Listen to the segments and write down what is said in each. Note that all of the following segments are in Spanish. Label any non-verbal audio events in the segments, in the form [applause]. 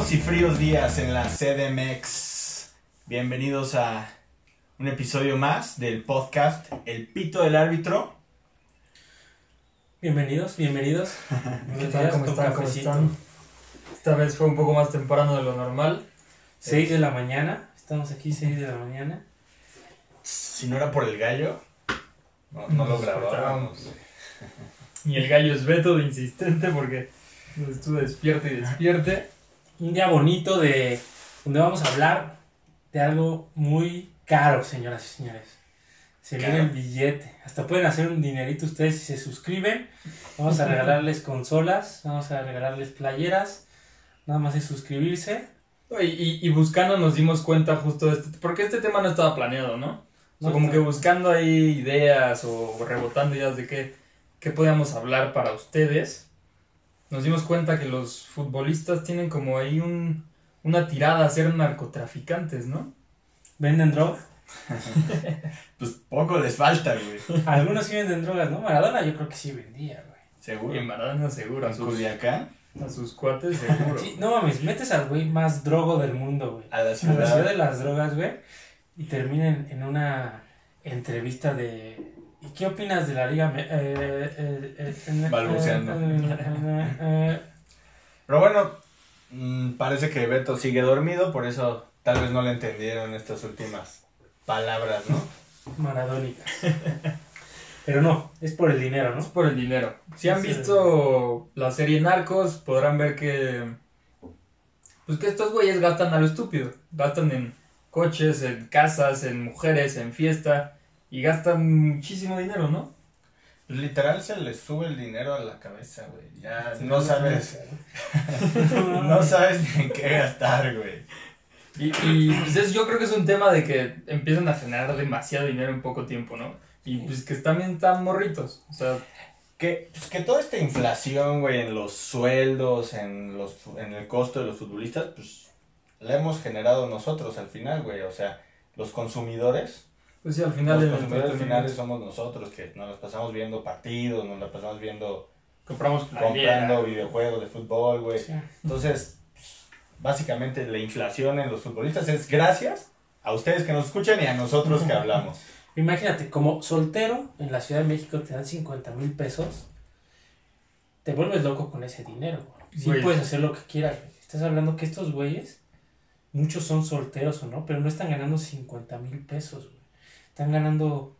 Buenos y fríos días en la CDMX. Bienvenidos a un episodio más del podcast El Pito del Árbitro. Bienvenidos, bienvenidos. [laughs] ¿Qué tal? ¿Cómo están? ¿Cómo están? Esta vez fue un poco más temprano de lo normal. 6 de la mañana, estamos aquí 6 de la mañana. Si no era por el gallo, no, no lo grabábamos. Y el gallo es Beto de insistente porque estuve despierte y despierte. Un día bonito de donde vamos a hablar de algo muy caro, señoras y señores. Se viene Caro. el billete. Hasta pueden hacer un dinerito ustedes si se suscriben. Vamos a regalarles [laughs] consolas, vamos a regalarles playeras. Nada más es suscribirse. Y, y- y buscando nos dimos cuenta justo de este, porque este tema no estaba planeado, ¿no? O sea, No como está- que buscando ahí ideas o rebotando ideas de qué, qué podíamos hablar para ustedes, nos dimos cuenta que los futbolistas tienen como ahí un, una tirada a ser narcotraficantes, ¿no? ¿Venden droga? [laughs] Pues poco les falta, güey. Algunos sí venden drogas, ¿no? Maradona yo creo que sí vendía, güey. Seguro. Y en Maradona seguro, a En sus, Culiacán, a sus cuates seguro. Sí, no mames, metes al güey más drogo del mundo, güey. a la A la ciudad ciudad. de las drogas, güey. Y terminen en una entrevista de. ¿Y qué opinas de la liga? Eh, eh, eh, eh, Balbuceando. Pero bueno, mm, parece que Beto sigue dormido, por eso tal vez no le entendieron estas últimas palabras, ¿no? eh, Maradónica. Pero no, es por el dinero, Es ¿no? por el dinero. Si han visto la serie Narcos, podrán ver que. Pues que estos güeyes gastan a lo estúpido. Gastan en coches, en casas, en mujeres, en fiesta. Y gastan muchísimo dinero, ¿no? Literal se les sube el dinero a la cabeza, güey. Ya Sí, no sabes, [laughs] no sabes ni en qué gastar, güey. Y, y, pues es- yo creo que es un tema de que empiezan a generar demasiado dinero en poco tiempo, ¿no? Y pues que también están morritos. O sea, Que, pues que toda esta inflación, güey, en los sueldos, en, los, en el costo de los futbolistas, pues la hemos generado nosotros al final, güey. O sea, los consumidores, pues sí, al final los consumidores finales somos nosotros, que nos las pasamos viendo partidos, nos las pasamos viendo, compramos comprando videojuegos de fútbol, güey. Sí. Entonces, básicamente la inflación en los futbolistas es gracias a ustedes que nos escuchan y a nosotros que hablamos. [laughs] Imagínate, como soltero en la Ciudad de México te dan 50 mil pesos, te vuelves loco con ese dinero. güey. Sí Güey. puedes hacer lo que quieras. güey. Estás hablando que estos güeyes, muchos son solteros o no, pero no están ganando 50 mil pesos. güey. Están ganando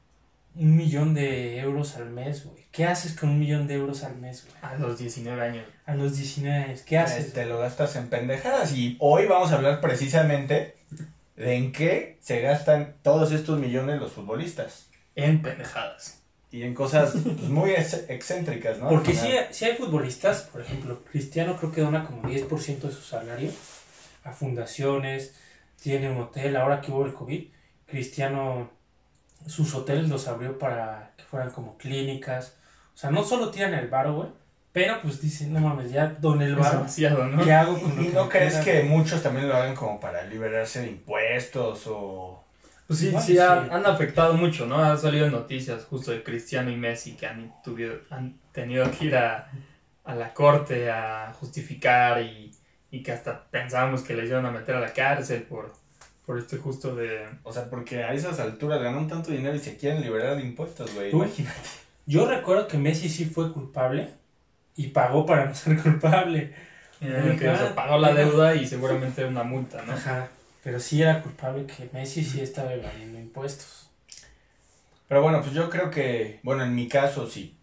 un millón de euros al mes, güey. ¿Qué haces con un millón de euros al mes, güey? A los 19 años. A los 19 años, ¿qué haces? Te lo gastas en pendejadas y hoy vamos a hablar precisamente de en qué se gastan todos estos millones los futbolistas. En pendejadas. Y en cosas pues, muy ex- excéntricas, ¿no? Porque si, si hay futbolistas, por ejemplo, Cristiano creo que dona como 10% de su salario a fundaciones, tiene un hotel, ahora que hubo el COVID, Cristiano sus hoteles los abrió para que fueran como clínicas, o sea, no solo tiran el bar, güey, pero pues dicen, no mames, ya doné el Es bar, demasiado, ¿no? ¿qué hago con lo ¿Y que no me crees queda? que muchos también lo hagan como para liberarse de impuestos o... Pues sí, sí, han, sí. han afectado mucho, ¿no? Han salido noticias justo de Cristiano y Messi que han, tuvido- han tenido que ir a, a la corte a justificar y, y que hasta pensábamos que les iban a meter a la cárcel por, por este justo de... O sea, porque a esas alturas ganan tanto dinero y se quieren liberar de impuestos, güey. Tú- Imagínate. Yo recuerdo que Messi sí fue culpable y pagó para no ser [laughs] culpable. eh, que se pagó la deuda y seguramente una multa, ¿no? Ajá, pero sí era culpable que Messi sí estaba evadiendo impuestos. Pero bueno, pues yo creo que, bueno, en mi caso, si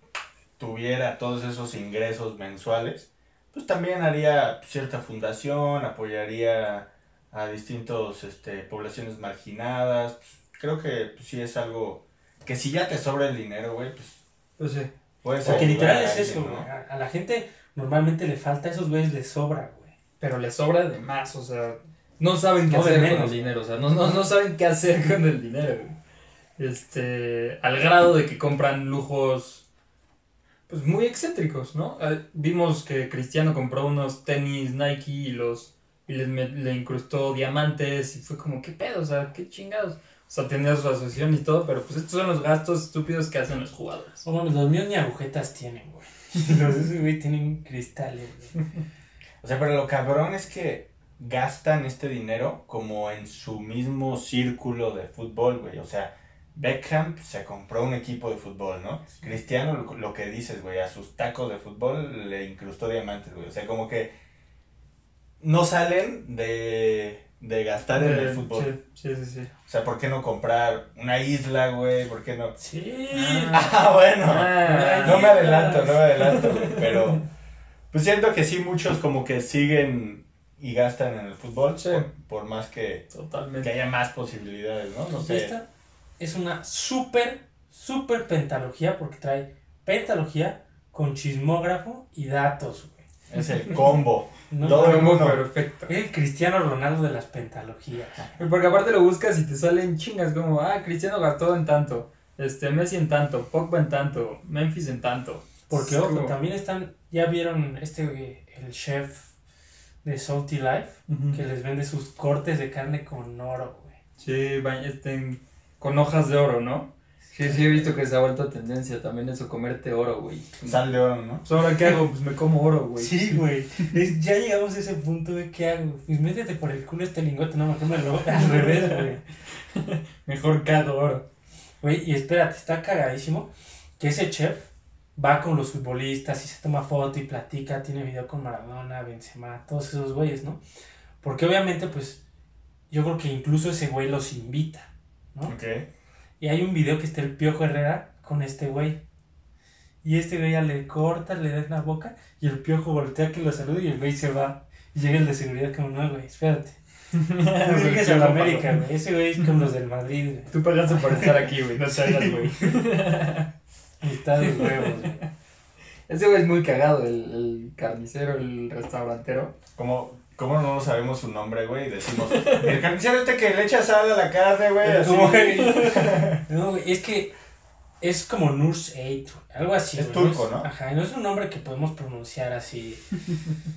tuviera todos esos ingresos mensuales, pues también haría cierta fundación, apoyaría a distintos este, poblaciones marginadas. Pues, creo que pues, sí es algo que si ya te sobra el dinero, güey, pues Pues sí. puedes Porque literal a es alguien, eso, ¿no? güey. A, a la gente normalmente le falta, a esos güeyes les sobra, güey. Pero les sobra de más, o sea, no saben qué No, hacer con el dinero, o sea, no, no, no saben qué hacer con el dinero. güey. Este, al grado de que compran lujos, pues muy excéntricos, ¿no? Eh, vimos que Cristiano compró unos tenis Nike y los y les me- le incrustó diamantes y fue como, ¿qué pedo? O sea, qué chingados. O sea, tenía su asociación y todo, pero pues estos son los gastos estúpidos que hacen los jugadores. No mames, los míos ni agujetas tienen, güey. [laughs] Los de güey tienen cristales, güey. [laughs] O sea, pero lo cabrón es que gastan este dinero como en su mismo círculo de fútbol, güey. O sea, Beckham se compró un equipo de fútbol, ¿no? Cristiano, lo, lo que dices, güey, a sus tacos de fútbol le incrustó diamantes, güey. O sea, como que no salen de, de gastar en el fútbol. Sí, sí, sí. O sea, ¿por qué no comprar una isla, güey? ¿Por qué no? Sí. Ah, [laughs] bueno. Ah, no me adelanto, no me adelanto, [laughs] pero pues siento que sí muchos como que siguen y gastan en el fútbol Sí. por, por más que, que Totalmente. haya más posibilidades, ¿no? No sé. esta es una súper, súper pentalogía porque trae pentalogía con chismógrafo y datos, güey. Es el combo. [laughs] No, Todo el mundo. perfecto. Es el Cristiano Ronaldo de las pentalogías. Porque aparte lo buscas y te salen chingas como, ah, Cristiano gastó en tanto, este, Messi en tanto, Pogba en tanto, Memphis en tanto. Porque, ojo, como- también están, ya vieron este, el chef de Salty Life, que les vende sus cortes de carne con oro, güey. Sí, este, con hojas de oro, ¿no? Sí, sí, he visto que se ha vuelto tendencia también eso, comerte oro, güey. Sal de oro, ¿no? Pues ahora, ¿qué hago? Pues me como oro, güey. Sí, güey. Es- Ya llegamos a ese punto de qué hago. Pues métete por el culo este lingote, no, mejor me lo al revés, güey. [laughs] Mejor cago oro. Güey, y espérate, está cagadísimo que ese chef va con los futbolistas y se toma foto y platica, tiene video con Maradona, Benzema, todos esos güeyes, ¿no? Porque obviamente, pues, yo creo que incluso ese güey los invita, ¿no? Ok. Y hay un video que está el Piojo Herrera con este güey. Y este güey ya le corta, le da en la boca y el Piojo voltea que lo saluda y el güey se va. Y llega el de seguridad como, no, güey, espérate. [laughs] No llegues a la América, güey. Ese güey es con los del Madrid, güey. Tú pagaste por estar aquí, güey, no te hagas, güey. [laughs] Está de huevos, güey. Ese güey es muy cagado, el, el carnicero, el restaurantero. ¿Cómo, ¿Cómo no sabemos su nombre, güey? Y decimos, el carnicero este que le echa sal a la carne, güey. Así. No, [laughs] güey. No, güey, es que es como Nurse Eight, algo así. Es güey. turco, es- ¿no? Ajá, no es un nombre que podemos pronunciar así.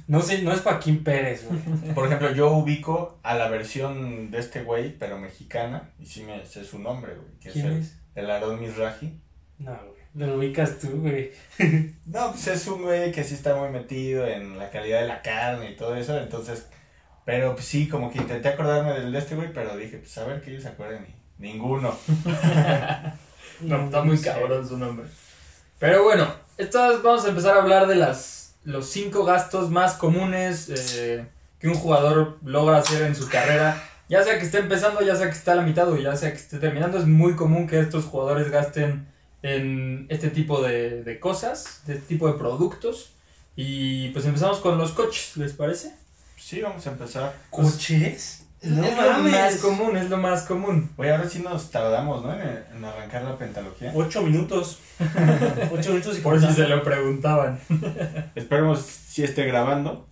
No sé, no es Joaquín Pérez, güey. Por ejemplo, yo ubico a la versión de este güey, pero mexicana, y sí me sé su nombre, güey. Que es ¿Quién el, es? el Aarón Mizrahi. No, güey. Lo ubicas tú, güey. [laughs] No, pues es un güey que sí está muy metido en la calidad de la carne y todo eso, entonces, pero pues sí, como que intenté acordarme del de este güey, pero dije, pues a ver que ellos se acuerden y ninguno. [laughs] [laughs] No, está muy cabrón su nombre. Pero bueno, estas vamos a empezar a hablar de las los cinco gastos más comunes eh, que un jugador logra hacer en su carrera. Ya sea que esté empezando, ya sea que esté a la mitad o ya sea que esté terminando, es muy común que estos jugadores gasten en este tipo de, de cosas, de este tipo de productos. Y pues empezamos con los coches, ¿les parece? Sí, vamos a empezar. ¿Coches? es lo más común, es lo más común. Oye, ahora sí nos tardamos, ¿no? En, en arrancar la pentalogía. Ocho minutos. [laughs] Ocho minutos y Por si contando. se lo preguntaban. Esperemos si esté grabando.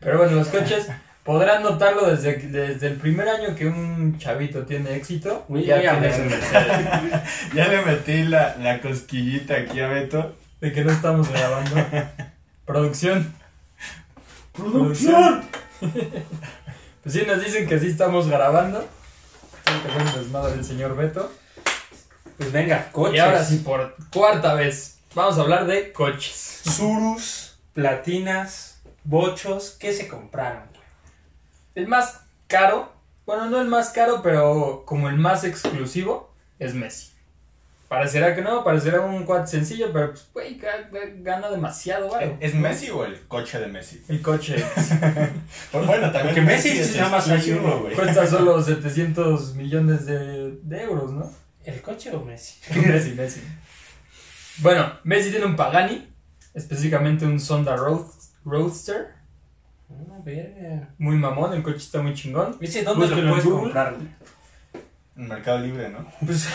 Pero bueno, los coches podrán notarlo desde, desde el primer año que un chavito tiene éxito. Ya voy a tiene ver. su [laughs] Mercedes. Ya le metí la, la cosquillita aquí a Beto. De que no estamos grabando. Producción. ¡Producción! Pues sí, nos dicen que sí estamos grabando. Tengo que desmadre el señor Beto. Pues venga, coches. Y ahora sí, por cuarta vez, vamos a hablar de coches. Surus, platinas, bochos, ¿qué se compraron? Güey? El más caro, bueno, no el más caro, pero como el más exclusivo, es Messi. Parecerá que no, parecerá un cuad sencillo, pero pues, güey, ga- ga- gana demasiado, varo. ¿Es Messi o el coche de Messi? El coche Pues [laughs] bueno, también. Porque Messi es se llama exclusivo, Sayuro, güey. cuesta [laughs] solo 700 millones de, de euros, ¿no? ¿El coche o Messi? [laughs] Messi, Messi. Bueno, Messi tiene un Pagani, específicamente un Sonda Road- Roadster. A ver. Muy mamón, el coche está muy chingón. Dice, ¿dónde lo en puedes comprar? güey? En Mercado Libre, ¿no? Pues,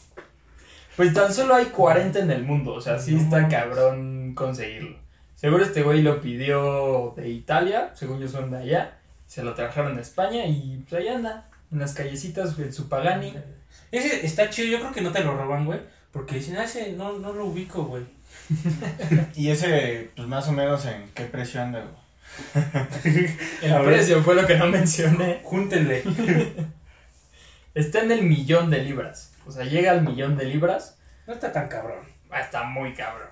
[laughs] pues tan solo hay 40 en el mundo, o sea, sí No está cabrón conseguirlo. Seguro este güey lo pidió de Italia, según yo son de allá, se lo trajeron a España y pues ahí anda, en las callecitas, en su Pagani. Ese está chido, yo creo que no te lo roban, güey. Porque dicen, ah, ese no, no lo ubico, güey. [laughs] Y ese, pues más o menos en qué precio anda, güey. [laughs] El A ver. precio fue lo que no mencioné. Júntenle. [laughs] Está en el millón de libras, o sea, llega al millón de libras, No está tan cabrón. ah, está muy cabrón.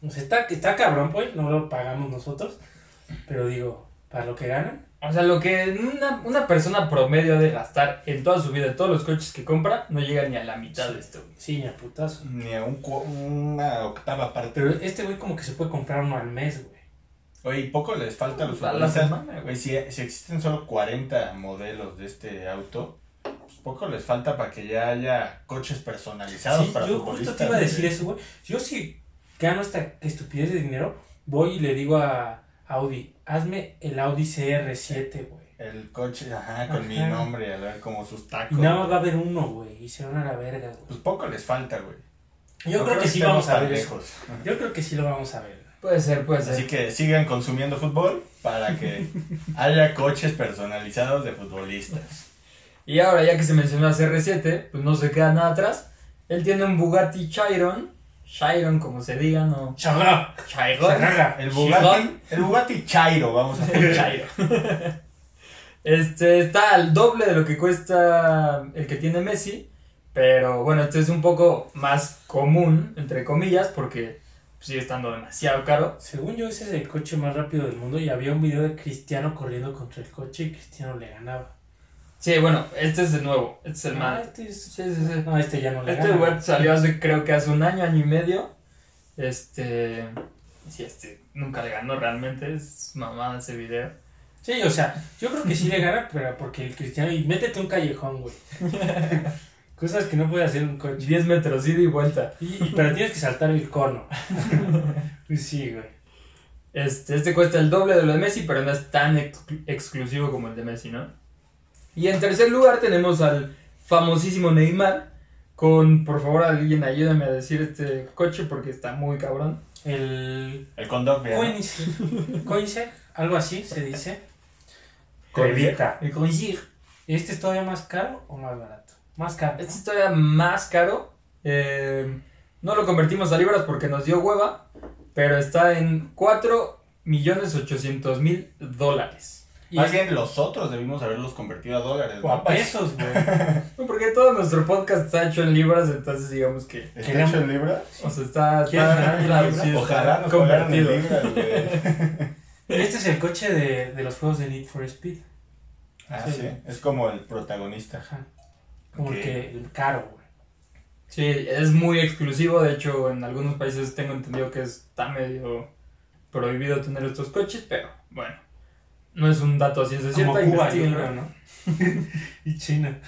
O sea, está, está cabrón, pues, no lo pagamos nosotros. Pero digo, para lo que ganan. O sea, lo que una, una persona promedio ha de gastar en toda su vida, en todos los coches que compra, no llega ni a la mitad de esto. güey. Sí, a putazo. Ni a un, una octava parte. Pero este güey como que se puede comprar uno al mes, güey. Oye, y poco les falta a los futbolistas. güey. Si, si existen solo 40 modelos de este auto, pues poco les falta para que ya haya coches personalizados Sí, para yo futbolistas. justo te iba a decir eso, güey. Yo si gano esta estupidez de dinero, voy y le digo a Audi, hazme el Audi CR7, güey. El coche, ajá, con mi nombre, a ver como sus Y tacos. nada más va a haber uno, güey, y se van a la verga, güey. Pues poco les falta, güey. Yo No creo que sí estemos vamos a ver eso. Yo creo que sí lo vamos a ver. Puede ser, puede ser. Así que sigan consumiendo fútbol para que [laughs] haya coches personalizados de futbolistas. Y ahora, ya que se mencionó a CR7, pues no se queda nada atrás. Él tiene un Bugatti Chiron. Chiron, como se diga, no. Chiron. El Bugatti, el Bugatti Chairo, vamos a hacer. Chairo. [laughs] Este está al doble de lo que cuesta el que tiene Messi. Pero bueno, este es un poco más común, entre comillas, porque sigue estando demasiado caro. Según yo, ese es el coche más rápido del mundo y había un video de Cristiano corriendo contra el coche y Cristiano le ganaba. Sí, bueno, este es de nuevo. Este es el Ah, este es- Sí, sí, sí. No, este ya no le Este gana. web salió hace, creo que hace un año, año y medio. Este. Sí, este nunca le ganó realmente. Es mamada ese video. Sí, o sea, yo creo que sí le gana, pero porque el Cristiano... Y métete un callejón, güey. [laughs] Cosas que no puede hacer un coche. 10 metros, ida y vuelta. Y, pero tienes que saltar el cono. [laughs] Pues sí, güey. Este, este cuesta el doble de lo de Messi, pero no es tan exclu- exclusivo como el de Messi, ¿no? Y en tercer lugar tenemos al famosísimo Neymar. Con, por favor, alguien ayúdame a decir este coche porque está muy cabrón. El El Condor, ¿no? Coinse, Coinse, algo así se dice. Coinse. El Consigue. ¿Este es todavía más caro o más barato? Más caro. ¿no? Este es todavía más caro. Eh, no lo convertimos a libras porque nos dio hueva. Pero está en 4 millones 800 mil dólares. Y- Más bien, los otros debimos haberlos convertido a dólares. o a pesos, güey. [laughs] No, Porque todo nuestro podcast está hecho en libras, entonces digamos que... ¿Está Queremos- hecho en libras? O sea, está, ¿Quieres ganar está? Ojalá nos pagaran en convertido. libras, güey. [laughs] Este es el coche de, de los juegos de Need for Speed. Ah, Sí. sí. Es como el protagonista. Ajá. Como Ok. el que caro, güey. Sí, es muy exclusivo. De hecho, en algunos países tengo entendido que está medio prohibido tener estos coches, pero bueno, no es un dato así, es cierto. ¿no? [laughs] y China.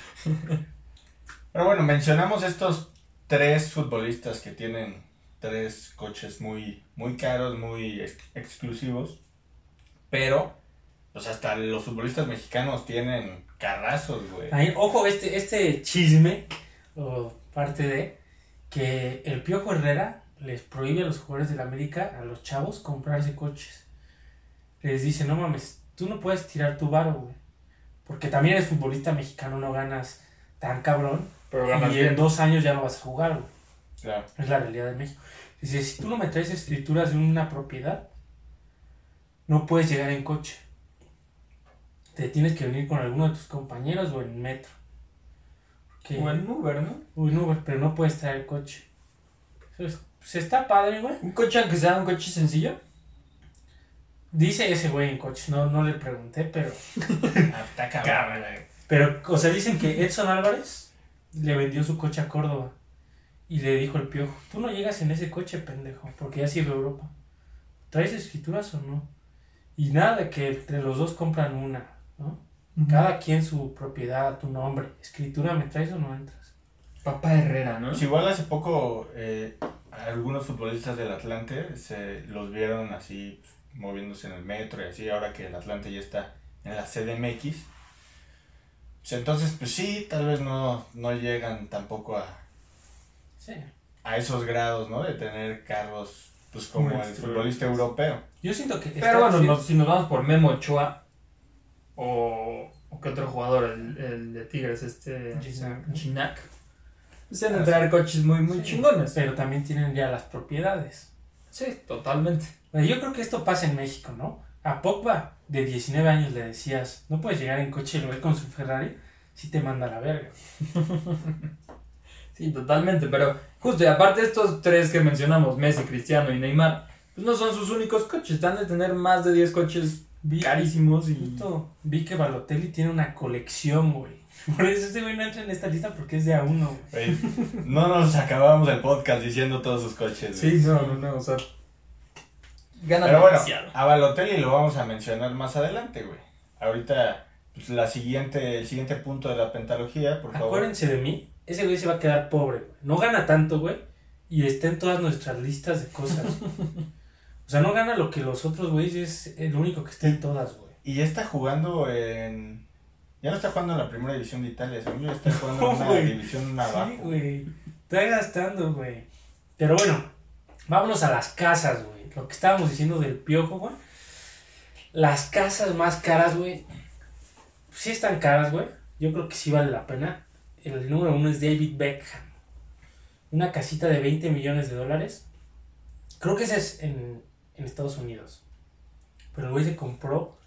Pero bueno, mencionamos estos tres futbolistas que tienen tres coches muy, muy caros, muy ex- exclusivos. Pero, pues hasta los futbolistas mexicanos tienen carrazos, güey. Ahí, ojo, este, este chisme, o parte de, que el Piojo Herrera les prohíbe a los jugadores del América, a los chavos, comprarse coches. Les dice, no mames, tú no puedes tirar tu varo, güey. Porque también eres futbolista mexicano, no ganas tan cabrón. Pero ganas y bien. en dos años ya no vas a jugar, güey. Claro. Es la realidad de México. Dice, si tú no me traes escrituras de una propiedad, no puedes llegar en coche. Te tienes que venir con alguno de tus compañeros o en metro. Porque- O en Uber, ¿no? o en Uber, pero no puedes traer coche. Pues, pues está padre, güey. Un coche, aunque sea un coche sencillo. Dice ese güey en coche, no, no le pregunté, pero... [laughs] Ah, está cabrón. Pero, o sea, dicen que Edson Álvarez le vendió su coche a Córdoba. Y le dijo el piojo, tú no llegas en ese coche, pendejo, porque ya has ido a Europa. ¿Traes escrituras o no? Y nada de que entre los dos compran una, ¿no? Cada quien su propiedad, tu nombre. Escritura, ¿me traes o no entras? Papá Herrera, ¿no? Pues igual hace poco eh, algunos futbolistas del Atlante se los vieron así pues, moviéndose en el metro y así, ahora que el Atlante ya está en la CDMX. Pues entonces, pues sí, tal vez no, no llegan tampoco a, Sí. a esos grados, ¿no? De tener carros, pues como Muy el futbolista europeo. Yo siento que... Pero bueno, no- si nos vamos por Memo Ochoa o, o qué otro jugador, el, el de Tigres, este se han de traer coches muy, muy Sí, chingones. Pero también tienen ya las propiedades. Sí, totalmente. Yo creo que esto pasa en México, ¿no? A Pogba, de 19 años, le decías, no puedes llegar en coche y lo con su Ferrari, si te manda a la verga. [laughs] Sí, totalmente. Pero justo, y aparte estos tres que mencionamos, Messi, Cristiano y Neymar, pues no son sus únicos coches. Están de tener más de 10 coches Vi, carísimos y... justo vi que Balotelli tiene una colección, güey. [laughs] Por eso este güey no entra en esta lista porque es de a uno, güey. No nos acabamos el podcast diciendo todos sus coches. güey. Sí, no, no, no, o sea... Ganan Pero bueno, demasiado. a Balotelli lo vamos a mencionar más adelante, güey. Ahorita, pues, la siguiente, el siguiente punto de la pentalogía, por favor. Acuérdense de mí, ese güey se va a quedar pobre, güey. No gana tanto, güey. Y está en todas nuestras listas de cosas. [laughs] o sea, no gana lo que los otros güeyes es el único que está en todas, güey. Y ya está jugando en... Ya no está jugando en la primera división de Italia, según yo, está [laughs] jugando en una división abajo. Sí, güey. Está gastando, güey. Pero bueno, vámonos a las casas, güey. Lo que estábamos diciendo del piojo, güey. Las casas más caras, güey. Sí están caras, güey. Yo creo que sí vale la pena. El número uno es David Beckham. Una casita de 20 millones de dólares. Creo que ese es en, en Estados Unidos. Pero el güey se compró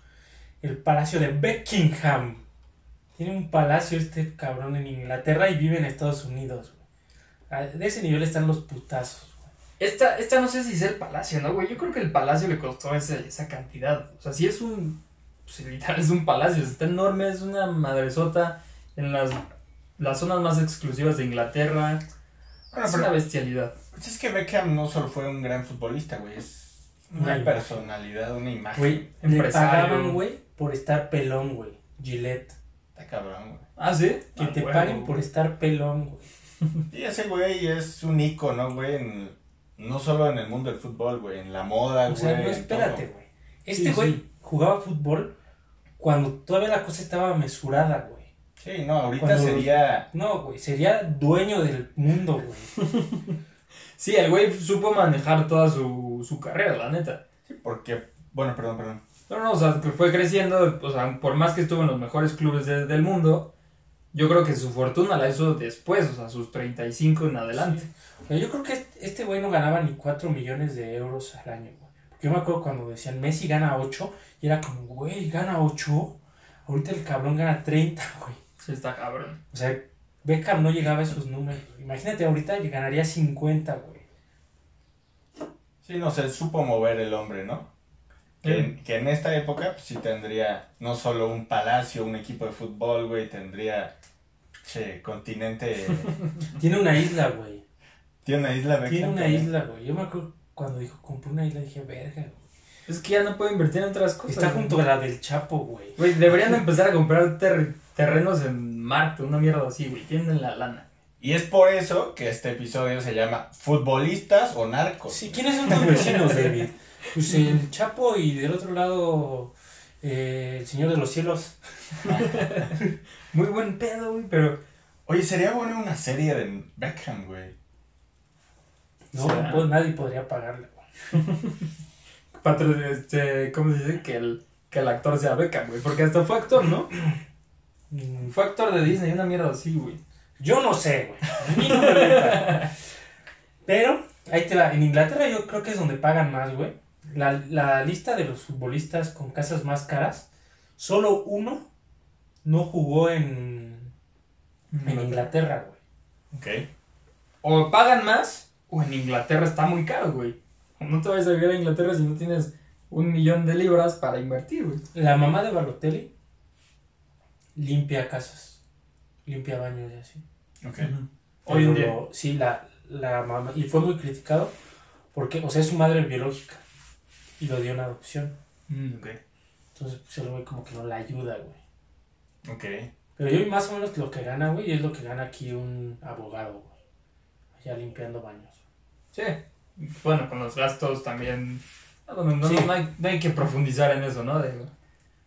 el palacio de Buckingham. Tiene un palacio este cabrón en Inglaterra y vive en Estados Unidos. güey. De ese nivel están los putazos. güey. Esta, esta no sé si es el palacio, ¿no, güey? Yo creo que el palacio le costó ese- esa cantidad. O sea, sí es un... Pues, literal, es un palacio. Está enorme, es una madresota en las, las zonas más exclusivas de Inglaterra. Bueno, es pero- una bestialidad. Pues es que Beckham no solo fue un gran futbolista, güey. Es una Una personalidad, una imagen. Güey, le pagaban, güey, por estar pelón, güey. Gillette. Está cabrón, güey. Ah, ¿sí? Que Ah, te paguen por estar pelón, güey. [laughs] Y ese güey es un ícono, güey, en- no solo en el mundo del fútbol, güey, en la moda, O güey. sea, no espérate, todo. güey. Este Sí, güey sí. jugaba fútbol cuando todavía la cosa estaba mesurada, güey. Sí, no, ahorita Cuando- sería... No, güey, sería dueño del mundo, güey. [laughs] Sí, el güey supo manejar toda su, su carrera, la neta. Sí, porque... Bueno, perdón, perdón. No, no, o sea, que fue creciendo, o sea, por más que estuvo en los mejores clubes de- del mundo, yo creo que su fortuna la hizo después, o sea, sus 35 en adelante. O sea, yo creo que este- este güey no ganaba ni 4 millones de euros al año, güey. Porque yo me acuerdo cuando decían Messi gana 8 y era como, güey, gana 8. Ahorita el cabrón gana 30, [laughs] güey. Sí, está cabrón. O sea, Beckham no llegaba a esos números. Imagínate, ahorita ganaría 50, güey. Sí, no sé, supo mover el hombre, ¿no? Que, en- que en esta época, pues sí tendría no solo un palacio, un equipo de fútbol, güey, tendría... Che, continente... [laughs] Tiene una isla, güey. Tiene una isla Beckham Tiene una también. isla, güey. Yo me acuerdo cuando dijo, compré una isla, dije, verga, güey. Es que ya no puede invertir en otras cosas. Está güey. junto a la del Chapo, güey. Güey, deberían empezar a comprar ter- terrenos en Marte, una mierda así, güey. Tienen la lana. Y es por eso que este episodio se llama ¿Futbolistas o narcos? Sí, ¿quiénes son tus vecinos, David? Pues el Chapo y del otro lado eh, el Señor de los Cielos. Muy buen pedo, güey, pero... Oye, sería bueno una serie de Beckham, güey. No, pues nadie podría pagarle, güey. Patro, este, ¿cómo se dice? Que el, que el actor sea Beckham, güey. Porque hasta fue actor, ¿no? Mm, Fue actor de Disney, una mierda así, güey. Yo no sé, güey. No. Pero, ahí te va. En Inglaterra yo creo que es donde pagan más, güey. La, la lista de los futbolistas con casas más caras, solo uno no jugó en, en Inglaterra, güey. Ok. O pagan más, o en Inglaterra está muy caro, güey. No te vayas a vivir a Inglaterra si no tienes un millón de libras para invertir, güey. La mamá de Balotelli limpia casas, limpia baños y así. Ok. Hoy en Pero día. lo- Sí, la, la mamá. Y fue muy criticado porque, o sea, es su madre biológica y lo dio en adopción. Mm, ok. Entonces, pues el güey como que no la ayuda, güey. Ok. Pero yo vi más o menos lo que gana, güey, y es lo que gana aquí un abogado, güey. Allá limpiando baños. Sí. Bueno, con los gastos también. No, no, no, Sí. no hay, no hay que profundizar en eso, ¿no? De,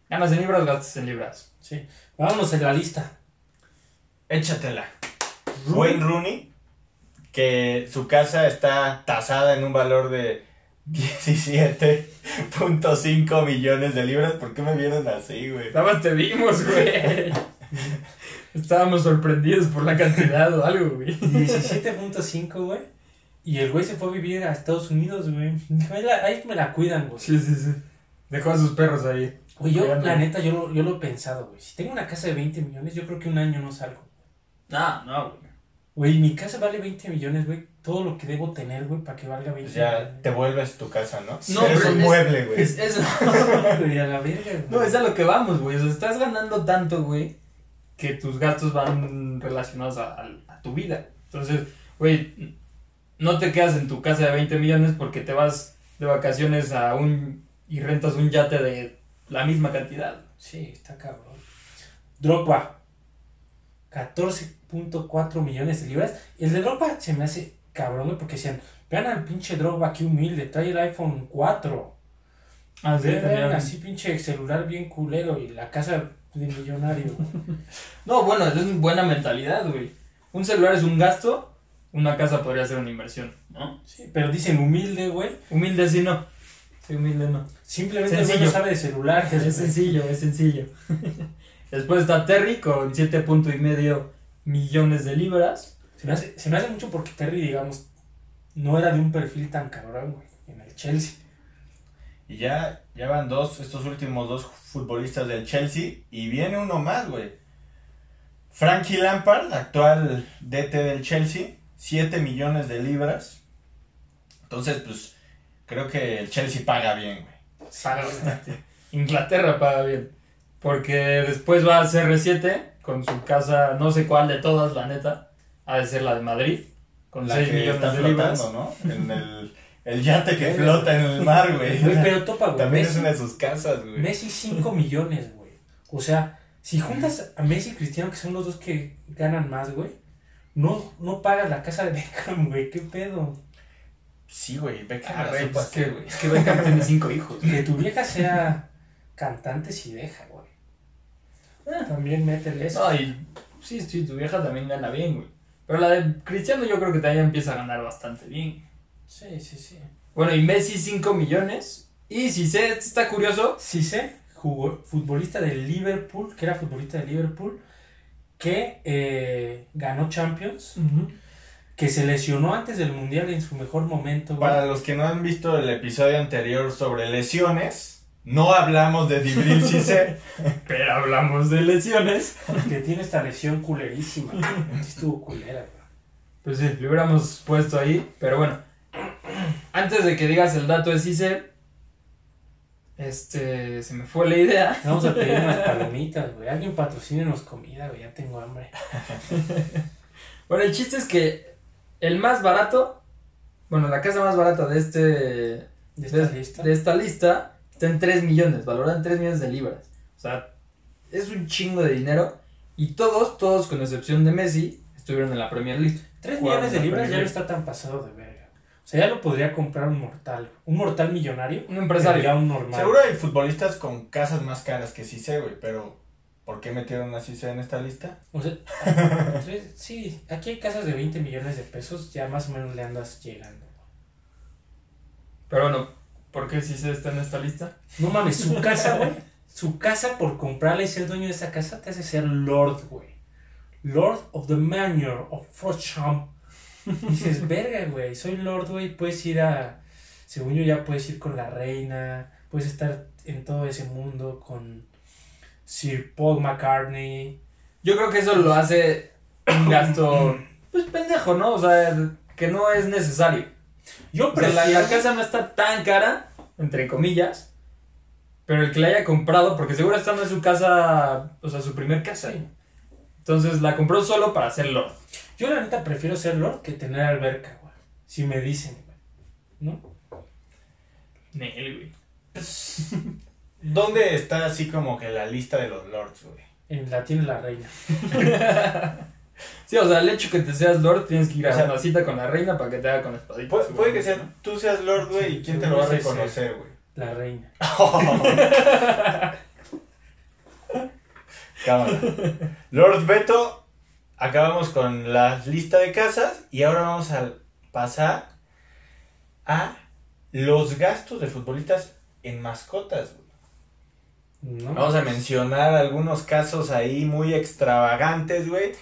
ganas en libras, gastas en libras. Sí. Vámonos en la lista. Échatela. Wayne Rooney, que su casa está tasada en un valor de 17.5 millones de libras. ¿Por qué me vieron así, güey? Nada más te vimos, güey. [laughs] Estábamos sorprendidos por la cantidad o algo, güey. 17.5, güey. Y el güey se fue a vivir a Estados Unidos, güey. Ahí, me la cuidan, güey. Sí, sí, sí. Dejó a sus perros ahí. Güey, yo, la neta, yo, lo- yo lo he pensado, güey. Si tengo una casa de 20 millones, yo creo que un año no salgo. No, no, güey. Güey, mi casa vale 20 millones, güey. todo lo que debo tener, güey, para que valga 20 Pues ya millones. te vuelves tu casa, ¿no? No, Eres un es- mueble, güey. Es, es- [laughs] Güey, a la verga, güey. no, es a lo que vamos, güey. O sea, estás ganando tanto, güey, que tus gastos van relacionados a, a- a tu vida. Entonces, güey, no te quedas en tu casa de 20 millones porque te vas de vacaciones a un y rentas un yate de la misma cantidad. Sí, está cabrón. Drogba. 14.4 millones de libras. El de Drogba se me hace cabrón, güey, porque decían, vean al pinche Drogba, qué humilde, trae el iPhone 4. Ah, vean así pinche celular bien culero y la casa de millonario. [laughs] No, bueno, es buena mentalidad, güey. Un celular es un gasto, una casa podría ser una inversión, ¿no? Sí, pero dicen humilde, güey. Humilde sí no. Sí, humilde no. Simplemente no sabe de celulares. Es sencillo, es sencillo. [laughs] Después está Terry con 7 punto y medio millones de libras. Se me, hace, se me hace mucho porque Terry, digamos, no era de un perfil tan cabrón, güey, en el Chelsea. Y ya, ya van dos, estos últimos dos futbolistas del Chelsea. Y viene uno más, güey. Frankie Lampard, actual DT del Chelsea. 7 millones de libras. Entonces, pues, creo que el Chelsea paga bien, güey. Paga bastante. Inglaterra paga bien. Porque después va a CR7 con su casa, no sé cuál de todas, la neta. Ha de ser la de Madrid. Con La 6 que millones está de libras. flotando, ¿no? En el, el yate que flota en el mar, güey. [laughs] Güey, pero topa, güey. También Messi, es una de sus casas, güey. Messi 5 millones, güey. O sea, si juntas a Messi y Cristiano, que son los dos que ganan más, güey, no, no pagas la casa de Beckham, güey. ¿Qué pedo? Sí, güey. Beckham Ah, la pues hacer, que, es que Beckham tiene 5 hijos. [laughs] Que tu vieja sea cantante si deja, güey. También métele eso. No, y sí, sí, tu vieja también gana bien, güey. Pero la de Cristiano yo creo que también empieza a ganar bastante bien. Sí, sí, sí. Bueno, y Messi 5 millones. Y si sé, está curioso. Sí sé, jugó, futbolista de Liverpool, que era futbolista de Liverpool, que eh, ganó Champions, que se lesionó antes del Mundial en su mejor momento, güey. Para los que no han visto el episodio anterior sobre lesiones, no hablamos de Dibril Cissé. [laughs] Pero hablamos de lesiones. que tiene esta lesión culerísima. [laughs] estuvo culera, güey. Pues sí, lo hubiéramos puesto ahí. Pero bueno, antes de que digas el dato de Cise, este, se me fue la idea. Vamos a pedir unas [laughs] palomitas, güey. Alguien patrocínenos comida, güey. Ya tengo hambre. Bueno, el chiste es que el más barato, bueno, la casa más barata de este, ¿De esta de, lista? de esta lista está en 3 millones, valorada en 3 millones de libras. O sea, es un chingo de dinero. Y todos, todos con excepción de Messi, estuvieron en la Premier League. 3 millones de libras ya no está tan pasado de verga. O sea, ya lo podría comprar un mortal. Un mortal millonario. Un empresario. Ya un normal. Seguro hay futbolistas con casas más caras que Cissé, güey, pero ¿por qué metieron a Cissé en esta lista? O sea, [laughs] tres- sí, aquí hay casas de 20 millones de pesos, ya más o menos le andas llegando. Pero bueno, ¿por qué Cise está en esta lista? No mames, su casa, güey. Su casa por comprarle y ser dueño de esa casa te hace ser Lord, güey. Lord of the Manor of Frosham. Dices, verga, güey, soy Lord, güey. Puedes ir a. Según yo, ya puedes ir con la reina. Puedes estar en todo ese mundo con Sir Paul McCartney. Yo creo que eso lo hace un gasto, pues pendejo, ¿no? O sea, que no es necesario. Yo O sea, la, prefiero. la casa no está tan cara, entre comillas, pero el que la haya comprado, porque seguro esta no es su casa, o sea, su primer casa. Sí. Entonces la compró solo para hacerlo. Yo, la neta, prefiero ser Lord que tener alberca, güey. Si me dicen, güey. ¿No? Nel, güey. [laughs] ¿Dónde está así como que la lista de los lords, güey? En la tiene la reina. [laughs] Sí, o sea, el hecho que te seas Lord, tienes que ir a O sea, una cita con la reina para que te haga con espadita. Puede, puede que sea tú seas lord, güey, y quién te lo va a reconocer, güey. La reina. [laughs] Cámara. Lord Beto, acabamos con la lista de casas y ahora vamos a pasar a los gastos de futbolistas en mascotas. güey. ¿No? Vamos a mencionar algunos casos ahí muy extravagantes, güey.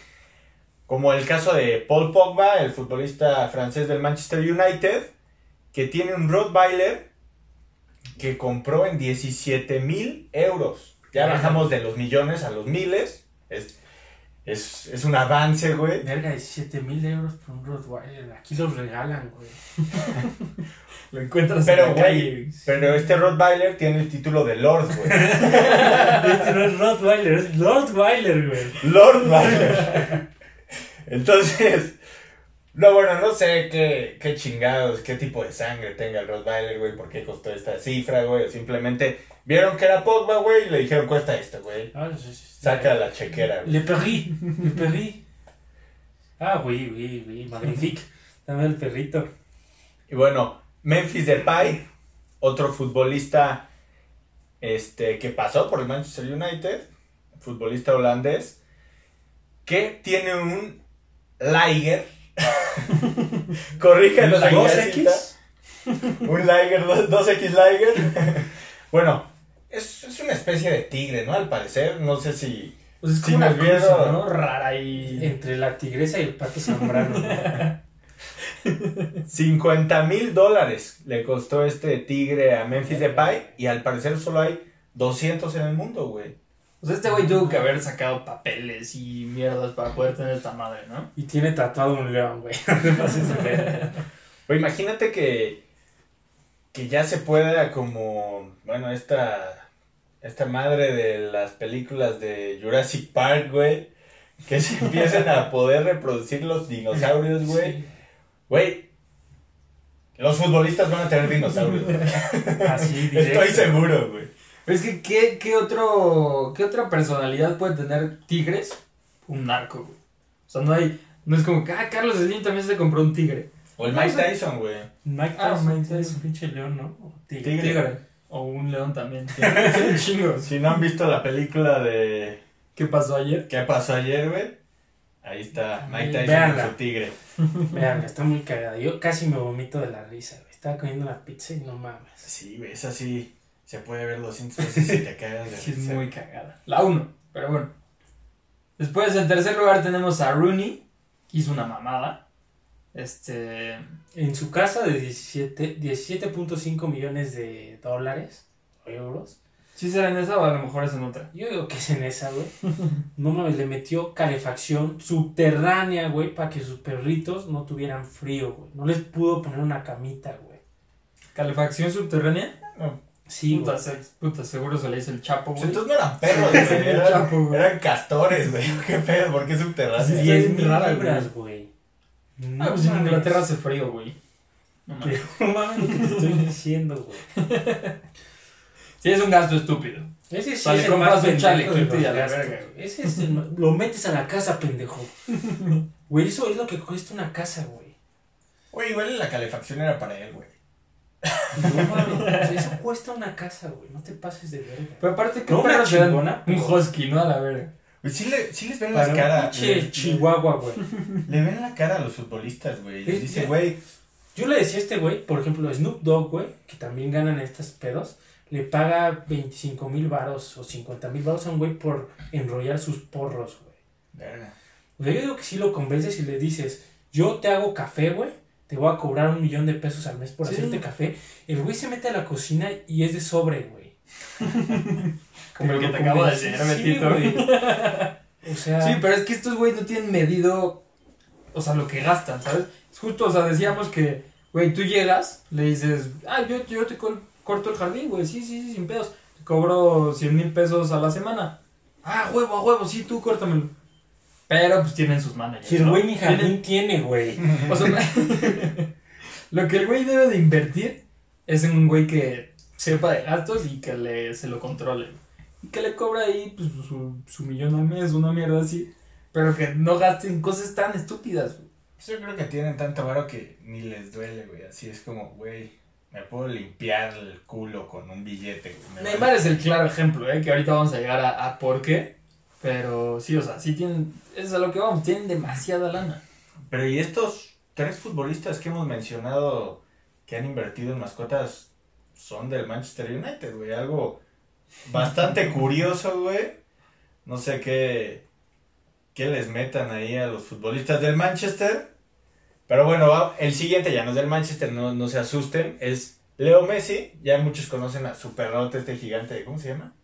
Como el caso de Paul Pogba, el futbolista francés del Manchester United, que tiene un Rottweiler que compró en 17 mil euros. Ya Ajá. bajamos de los millones a los miles. Es- es, es un avance, güey. Verga, 17 mil euros por un Rottweiler. Aquí los regalan, güey. [laughs] Lo encuentras Pero, en la güey, calle. Pero este Rottweiler tiene el título de Lord, güey. [laughs] Este no es Rottweiler, es Lordweiler, güey. Lord Weiler. [laughs] Entonces, [laughs] no, bueno, no sé qué, qué chingados, qué tipo de sangre tenga el Rottweiler, güey, por qué costó esta cifra, güey. o Simplemente vieron que era Pogba, güey, y le dijeron, cuesta esto, güey. Ah, sí, sí. Saca la chequera, güey. Le perri, le perri. Ah, oui, oui, oui, magnifique. Dame el perrito. Y bueno, Memphis Depay, otro futbolista este, que pasó por el Manchester United, futbolista holandés, que tiene un Liger. [laughs] Corríjanos aquí, ¿Dos Asita. X? Un Liger, dos- 2X Liger. [laughs] bueno, es, es una especie de tigre, ¿no? Al parecer, no sé si... Pues es Sí, como una cosa, ¿no? Rara y... Entre la tigresa y el pato zambrano. ¿no? [laughs] 50 mil dólares le costó este tigre a Memphis Depay y al parecer solo hay 200 en el mundo, güey. O sea, este güey tuvo que haber sacado papeles y mierdas para poder tener esta madre, ¿no? Y tiene tatuado un león, güey. [laughs] Güey, imagínate que, que ya se pueda como, bueno, esta, esta madre de las películas de Jurassic Park, güey, que se [laughs] empiecen a poder reproducir los dinosaurios, güey. Sí. Güey, los futbolistas van a tener dinosaurios, güey. [laughs] Así, directo. Estoy seguro, güey. Pero es que, ¿qué, qué, otro, ¿qué otra personalidad puede tener Tigres? Un narco, güey. O sea, no hay... No es como que, ah, Carlos Slim también se compró un tigre. O el Mike sé. Tyson, güey. Mike Ah, Tyson Mike es Tyson. un pinche león, ¿no? O tigre. Tigre. Tigre. O un león también. [laughs] Son chingos. Si no han visto la película de ¿Qué pasó ayer? ¿Qué pasó ayer, güey? Ahí está Mike Tyson véanla. con su tigre. [laughs] Vean, está muy cagada. Yo casi me vomito de la risa, güey. Estaba comiendo la pizza y no mames. Sí, güey, esa sí se puede ver 200 veces y te cagas de [laughs] Sí, es muy cagada. La 1, pero bueno. Después, en tercer lugar, tenemos a Rooney, que hizo una mamada. Este. En su casa de 17 17.5 millones de dólares o euros. ¿Sí será en esa o a lo mejor es en otra? Yo digo que es en esa, güey. [laughs] No mames, le metió calefacción subterránea, güey, para que sus perritos no tuvieran frío, güey. No les pudo poner una camita, güey. ¿Calefacción subterránea? No, Sí, puta, güey. se- puta, seguro se le hizo el chapo, güey. entonces no eran perros, Sí, güey. el Eran, Chapo, güey. eran castores, güey. [laughs] ¿Qué pedo? ¿Por qué subterráneo? Sí, Diez es muy mil rara, libras, güey. No Ah, pues en. Inglaterra hace frío, güey. No mames. No mames lo que te estoy diciendo, güey. [laughs] Sí, es un gasto estúpido. Ese sí es el más un los y. Ese es el Lo metes a la casa, pendejo. [laughs] Güey, eso es lo que cuesta una casa, güey. Güey, igual la calefacción era para él, güey. No mames, eso cuesta una casa, güey. No te pases de verga. Pero aparte, ¿qué No, una perro te dan? chingona, Un husky, ¿no? A la verga. Güey, sí, le, sí les ven Para las un caras. chihuahua, güey. le ven la cara a los futbolistas, güey. Les Es- dice, güey, Yo le decía a este güey, por ejemplo, Snoop Dogg, güey, que también ganan estos pedos, le paga 25 mil varos o 50 mil varos a un güey por enrollar sus porros, güey. verga. O sea, yo digo que si lo convences y le dices, yo te hago café, güey, te voy a cobrar un millón de pesos al mes por Sí. hacerte café, el güey se mete a la cocina y es de sobre, güey. [laughs] Como el que te acabo de decir, güey. O sea, Sí, pero es que estos güey no tienen medido, o sea, lo que gastan, ¿sabes? Es justo, o sea, decíamos que, güey, tú llegas, le dices, ah, yo, yo te corto el jardín, güey, sí, sí, sí, sin pedos. Te cobro 100 mil pesos a la semana. Ah, huevo, a huevo, sí, tú córtamelo. Pero pues tienen sus managers. si el ¿no? güey ni jardín tiene, güey. [laughs] O sea, [laughs] lo que el güey debe de invertir es en un güey que sepa de gastos y que le, se lo controle. Y que le cobra ahí pues, su, su millón al mes, una mierda así. Pero que no gasten cosas tan estúpidas. güey. Yo creo que tienen tanto varo que ni les duele, güey. Así es como, güey, me puedo limpiar el culo con un billete, güey. Neymar vale. es el claro ejemplo, ¿eh? que ahorita vamos a llegar a, a por qué. Pero sí, o sea, sí tienen, es a lo que vamos, tienen demasiada lana. Pero y estos tres futbolistas que hemos mencionado que han invertido en mascotas son del Manchester United, güey. Algo bastante [laughs] curioso, güey. No sé qué, qué les metan ahí a los futbolistas del Manchester. Pero bueno, el siguiente ya no es del Manchester, no, no se asusten. Es Leo Messi. Ya muchos conocen a su perrote, este gigante. ¿Cómo se llama?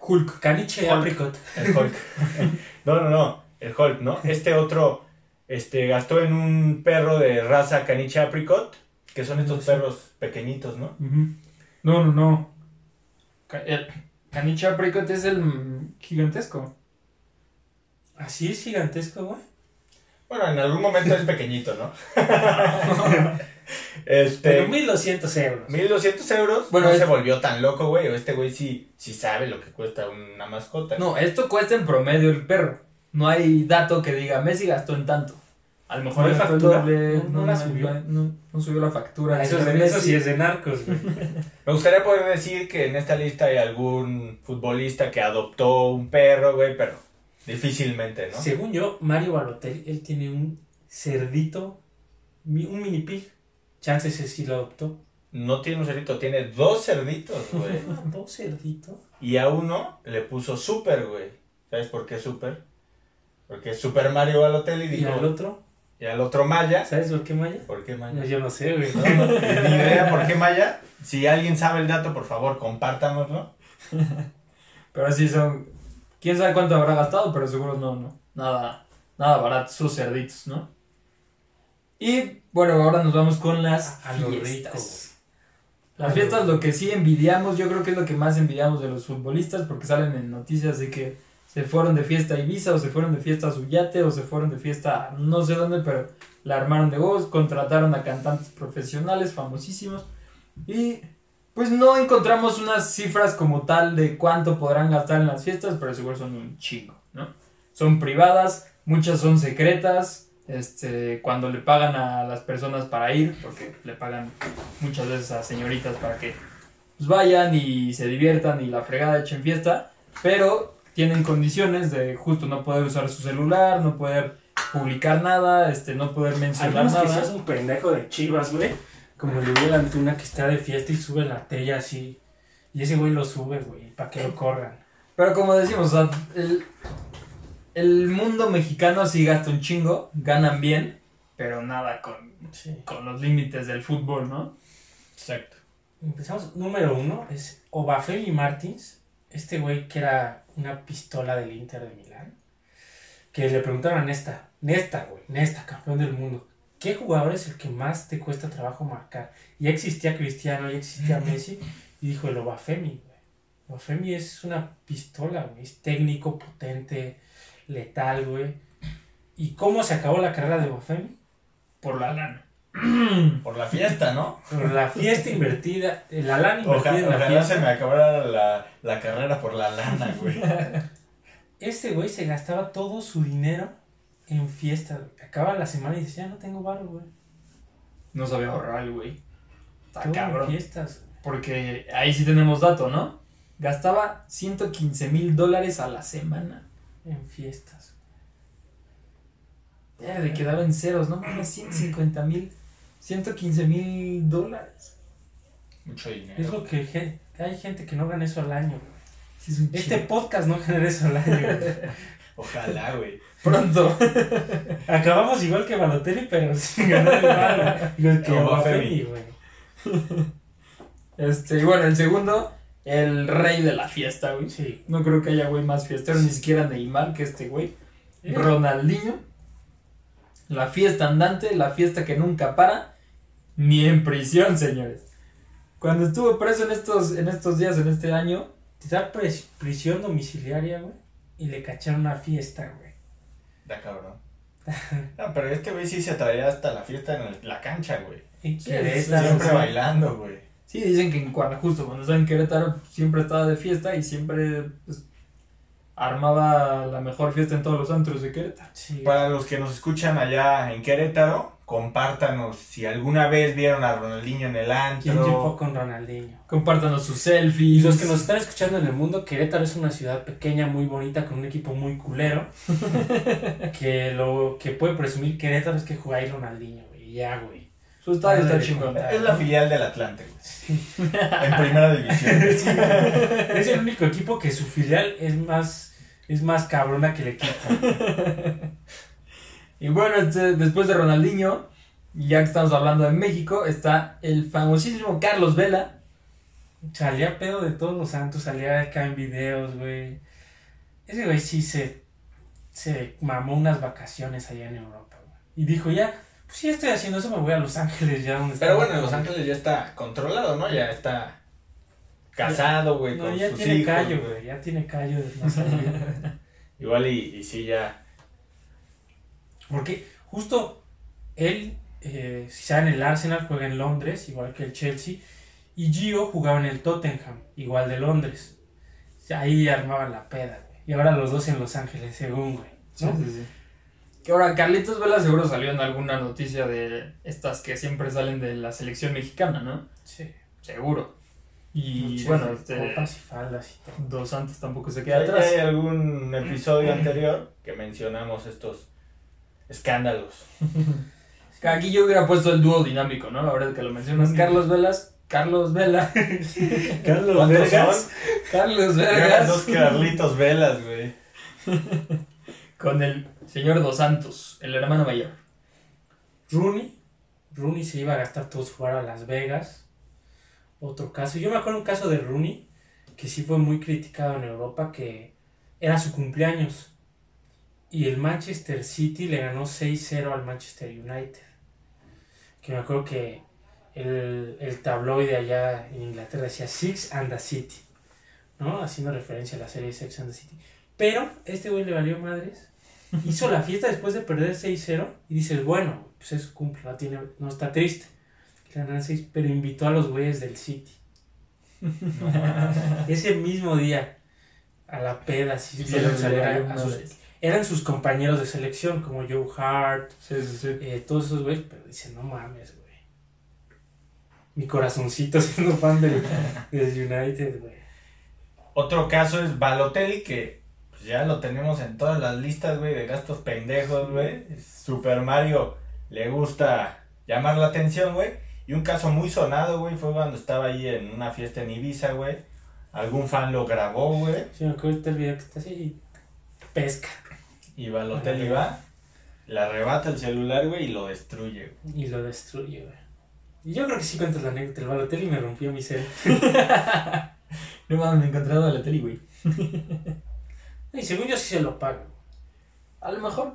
Hulk. Caniche Hulk. apricot. El Hulk. [laughs] No, no, no. El Hulk, ¿no? Este otro este, gastó en un perro de raza caniche apricot, que son estos Sí. perros pequeñitos, ¿no? No, no, no. El Caniche Apricot es el gigantesco. Así es gigantesco, güey. Bueno, en algún momento es pequeñito, ¿no? [laughs] [laughs] este. Pero 1200 euros. 1200 euros. Bueno, no es- se volvió tan loco, güey. O este güey sí, sí sabe lo que cuesta una mascota. No, esto cuesta en promedio el perro. No hay dato que diga Messi gastó en tanto. A lo mejor ¿No el factura? No, no la subió. No, no subió la factura. Eso, de es, eso sí es de narcos, güey. [laughs] Me gustaría poder decir que en esta lista hay algún futbolista que adoptó un perro, güey, pero difícilmente, ¿no? Según yo, Mario Balotelli, él tiene un cerdito, un mini pig. Chances ese sí lo adoptó. No tiene un cerdito, tiene dos cerditos, güey. [laughs] Dos cerditos. Y a uno le puso Super, güey. ¿Sabes por qué Super? Porque Super Mario Balotelli Y dijo. al otro, Y al otro Maya. ¿sabes por qué Maya? ¿Por qué Maya? No, yo no sé, güey. No, no, [laughs] ni idea por qué Maya. Si alguien sabe el dato, por favor, compártanoslo. [laughs] Pero así son. Quién sabe cuánto habrá gastado, pero seguro no, no. Nada, nada barato, sus cerditos, ¿no? Y bueno, ahora nos vamos con las A- a lo fiestas. Las fiestas, lo que sí envidiamos, yo creo que es lo que más envidiamos de los futbolistas, porque salen en noticias de que se fueron de fiesta a Ibiza, o se fueron de fiesta a su yate, o se fueron de fiesta a no sé dónde, pero la armaron de voz, contrataron a cantantes profesionales famosísimos, y pues no encontramos unas cifras como tal de cuánto podrán gastar en las fiestas, pero seguro son un chingo, ¿no? Son privadas, muchas son secretas, este, cuando le pagan a las personas para ir, porque le pagan muchas veces a señoritas para que pues, vayan y se diviertan y la fregada echen fiesta, pero tienen condiciones de justo no poder usar su celular, no poder publicar nada, este, no poder mencionar Algunos que nada. seas un pendejo de chivas, güey. Como el de Antuna que está de fiesta y sube la tella así. Y ese güey lo sube, güey, para que lo corran. Pero como decimos, o sea, el, el mundo mexicano sí gasta un chingo, ganan bien, pero nada con, Sí. con los límites del fútbol, ¿no? Exacto. Empezamos, número uno, es Obafemi Martins, este güey que era una pistola del Inter de Milán, que le preguntaron a Nesta, Nesta, güey, Nesta, campeón del mundo, ¿qué jugador es el que más te cuesta trabajo marcar? Ya existía Cristiano, ya existía [laughs] Messi, y dijo el Obafemi, güey. Obafemi es una pistola, güey, es técnico, potente, letal, güey. ¿Y cómo se acabó la carrera de Obafemi? Por la lana. [clears throat] Por la fiesta, ¿no? Por la fiesta invertida, la lana invertida Ojalá, en la ojalá fiesta. se me acabara la, la carrera por la lana, güey. [laughs] Este güey se gastaba todo su dinero en fiestas. güey. Acaba la semana y decía, no tengo barro, güey. No sabía ahorrar el güey. Está Todo en cabrón. fiestas. Porque ahí sí tenemos dato, ¿no? Gastaba 115 mil dólares a la semana. En fiestas. Le quedaba en ceros, no mames, 150 mil, 115 mil dólares. Mucho dinero. Es lo que hay gente que no gana eso al año. es Este podcast no gana eso al año. [laughs] Ojalá, güey. Pronto. [laughs] Acabamos igual que Balotelli, pero sin ganar barro. Lo [laughs] que güey. Este, y bueno, el segundo, el rey de la fiesta, güey. Sí. No creo que haya güey más fiestero, ni siquiera Neymar que este güey. Eh. Ronaldinho. La fiesta andante, la fiesta que nunca para, ni en prisión, señores. Cuando estuvo preso en estos, en estos días, en este año, Te da pres- prisión domiciliaria, güey. Y le cacharon una fiesta, güey. Da cabrón. [laughs] No, pero este güey sí se traía hasta la fiesta en el- la cancha, güey. En Siempre bailando, güey. Sí dicen que en, cuando, justo cuando estaba en Querétaro siempre estaba de fiesta y siempre pues, armaba la mejor fiesta en todos los antros de Querétaro. Sí. Para los que nos escuchan allá en Querétaro, compártanos si alguna vez vieron a Ronaldinho en el ¿Quién llevó antro. con Ronaldinho? Compártanos sus Y selfies. los que nos están escuchando en el mundo, Querétaro es una ciudad pequeña, muy bonita, con un equipo muy culero. [laughs] que lo que puede presumir Querétaro es que juega ahí Ronaldinho, güey. y Ya, güey. Su estadio está Madre chingón. de Es la filial del Atlante, güey. En primera división. [laughs] Sí, es el único equipo que su filial es más, es más cabrona que el equipo. Y bueno, este, después de Ronaldinho, ya que estamos hablando de México, está el famosísimo Carlos Vela, Salía pedo de todos los santos, salía acá en videos, güey. Ese güey sí se, se mamó unas vacaciones allá en Europa, güey. Y dijo, ya, pues si estoy haciendo eso, me voy a Los Ángeles, ya donde Pero está- bueno, en Los Ángeles ya está controlado, ¿no? Ya está casado, güey, No, con ya sus tiene hijos. callo, güey, ya tiene callo de no salir. [laughs] Igual y, y sí ya. Porque justo él, eh, si saben, el Arsenal juega en Londres, igual que el Chelsea, y Gio jugaba en el Tottenham, igual de Londres. Ahí armaban la peda, güey. Y ahora los dos en Los Ángeles, según, güey. ¿no? Sí, sí, sí. Que ahora Carlitos Vela seguro salió en alguna noticia de estas que siempre salen de la selección mexicana, ¿no? Sí. Seguro. Y bueno, este, copas y faldas y todo. Dos Santos tampoco se queda atrás. hay algún episodio anterior que mencionamos estos escándalos. [laughs] Aquí yo hubiera puesto el dúo dinámico, ¿no? Ahora que lo mencionas, Carlos Velas, Carlos Vela, [laughs] Carlos ¿Cuántos Vergas. Carlos Eran dos Carlitos Velas, güey. [laughs] con el señor Dos Santos, el hermano mayor. Rooney. Rooney se iba a gastar todo su a Las Vegas. Otro caso. Yo me acuerdo un caso de Rooney que sí fue muy criticado en Europa, que era su cumpleaños. Y el Manchester City le ganó 6-0 al Manchester United. Que me acuerdo que el, el tabloide allá en Inglaterra decía Six and the City. ¿No? Haciendo referencia a la serie Six and the City. Pero este güey le valió madres. Hizo la fiesta después de perder 6-0 y dices, bueno, pues es cumple, no, tiene, no está triste. Le ganaron 6, pero invitó a los güeyes del City. [laughs] Ese mismo día, a la peda, sí, a a- sus- eran sus compañeros de selección, como Joe Hart, Sí, sí, sí. eh, todos esos güeyes, pero dicen, no mames, güey. Mi corazoncito siendo fan del, [laughs] del United, güey. Otro caso es Balotelli, que ya lo tenemos en todas las listas, güey, de gastos pendejos, güey. Super Mario le gusta llamar la atención, güey. Y un caso muy sonado, güey, fue cuando estaba ahí en una fiesta en Ibiza, güey. Algún fan lo grabó, güey. Sí, me acuerdo el video que está así y pesca. Y Balotelli va, le arrebata el celular, güey, y lo destruye, güey. Y lo destruye, güey. Y yo creo que sí cuentas la anécdota. El Balotelli me rompió mi cel. [laughs] No mames, me encontré a la tele, güey. [laughs] Y según yo sí se lo pago. A lo mejor.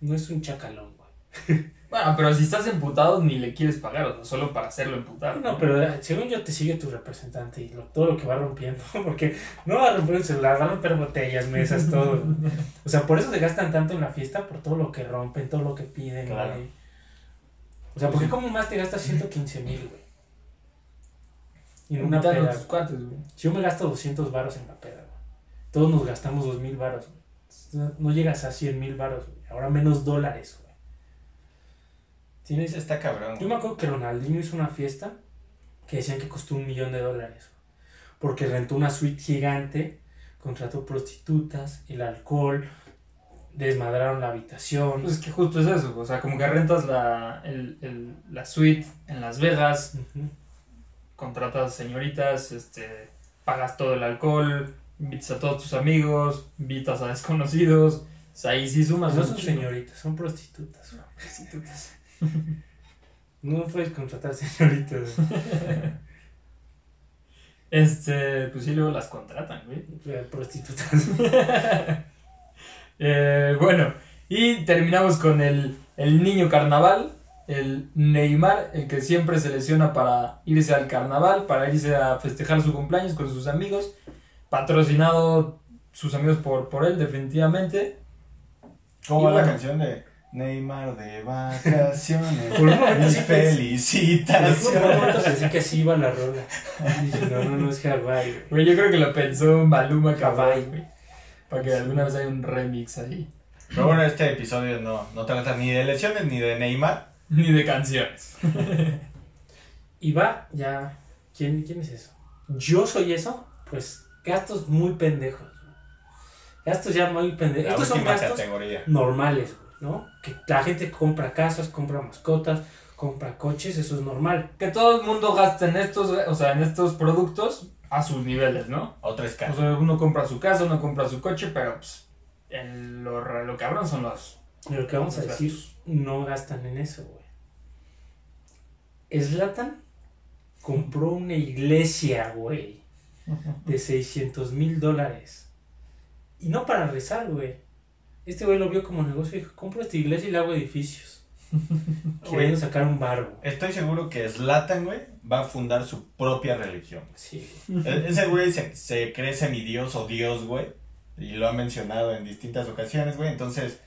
No es un chacalón, güey. [laughs] Bueno, pero si estás emputado ni le quieres pagar, o sea, solo para hacerlo emputar. No, pero eh, según yo te sigue tu representante y lo- todo lo que va rompiendo. [laughs] Porque no va a romper un celular, va a romper botellas, mesas, [laughs] todo. O sea, por eso se gastan tanto en la fiesta, por todo lo que rompen, todo lo que piden, Claro. güey. O sea, porque como más te gastas 115 mil, güey. Y en una peda. cuates, güey. Si yo me gasto 200 varos en la peda. Todos nos gastamos 2000 varos, güey. No- llegas a 100 mil varos, güey. Ahora menos dólares, güey. Tienes... Está cabrón. Yo me acuerdo que Ronaldinho hizo una fiesta que decían que costó un millón de dólares. Porque rentó una suite gigante, contrató prostitutas, el alcohol, desmadraron la habitación. Pues es que justo es eso, o sea, como que rentas la, el, el- la suite en Las Vegas, Ujú. contratas señoritas, este, pagas todo el alcohol, invitas a todos tus amigos, invitas a desconocidos, o sea, ahí sí sumas No son señoritas, son prostitutas. güey. No puedes contratar señoritas. [laughs] Este, pues sí, luego las contratan, güey. Eh, Prostitutas. [laughs] Eh, bueno, y terminamos con el, el niño carnaval, el Neymar, el que siempre se lesiona para irse al carnaval, para irse a festejar su cumpleaños con sus amigos, patrocinado sus amigos por, por él, definitivamente. ¿Cómo Y va la bueno. canción de Neymar de vacaciones? [laughs] Por un momento Mis sí felicitaciones. Por un momento pensé que así iba la rola. Dije, no, no, no es Hawaii, güey. Yo creo que lo pensó Maluma Cabay, Cabay. güey. Para que alguna vez haya un remix ahí. Pero bueno, este episodio no, no trata ni de lesiones ni de Neymar. [laughs] Ni de canciones. [laughs] Y va, ya. ¿Quién, ¿Quién es eso? ¿Yo soy eso? Pues gastos muy pendejos. güey. Gastos ya muy pendejos. La Estos son última gastos categoría. normales, güey, ¿no? Que la gente compra casas, compra mascotas, compra coches, eso es normal. Que todo el mundo gasta en estos, o sea, en estos productos a sus niveles, ¿no? Otra O sea, uno compra su casa, uno compra su coche, pero pues, el- lo, lo cabrón son los... Lo que vamos a decir, no gastan en eso, güey. Slatan compró una iglesia, güey, de 600 mil dólares. Y no para rezar, güey. Este güey lo vio como negocio y dijo, compro esta iglesia y le hago edificios. [laughs] Queriendo sacar un barbo. Estoy seguro que Zlatan, güey, va a fundar su propia religión. Sí. E- Ese güey se, se cree semidios o dios, güey. Y lo ha mencionado en distintas ocasiones, güey. Entonces,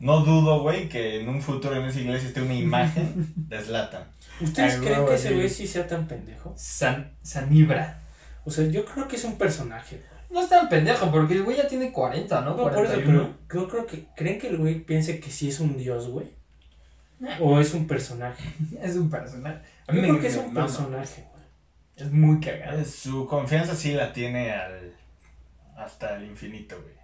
no dudo, güey, que en un futuro en esa iglesia esté una imagen [laughs] de Zlatan. ¿Ustedes Ay, creen huevo, que ese güey sí sea tan pendejo? San, Sanibra. O sea, yo creo que es un personaje. No es tan pendejo, porque el güey ya tiene 40, ¿no? No, por eso, 41. pero creo, creo que creen que el güey piense que sí es un dios, güey. O es un personaje. [laughs] Es un personaje. A Yo mí creo me, que es un mama. personaje, güey. Es muy cagado. Su confianza sí la tiene al hasta el infinito, güey.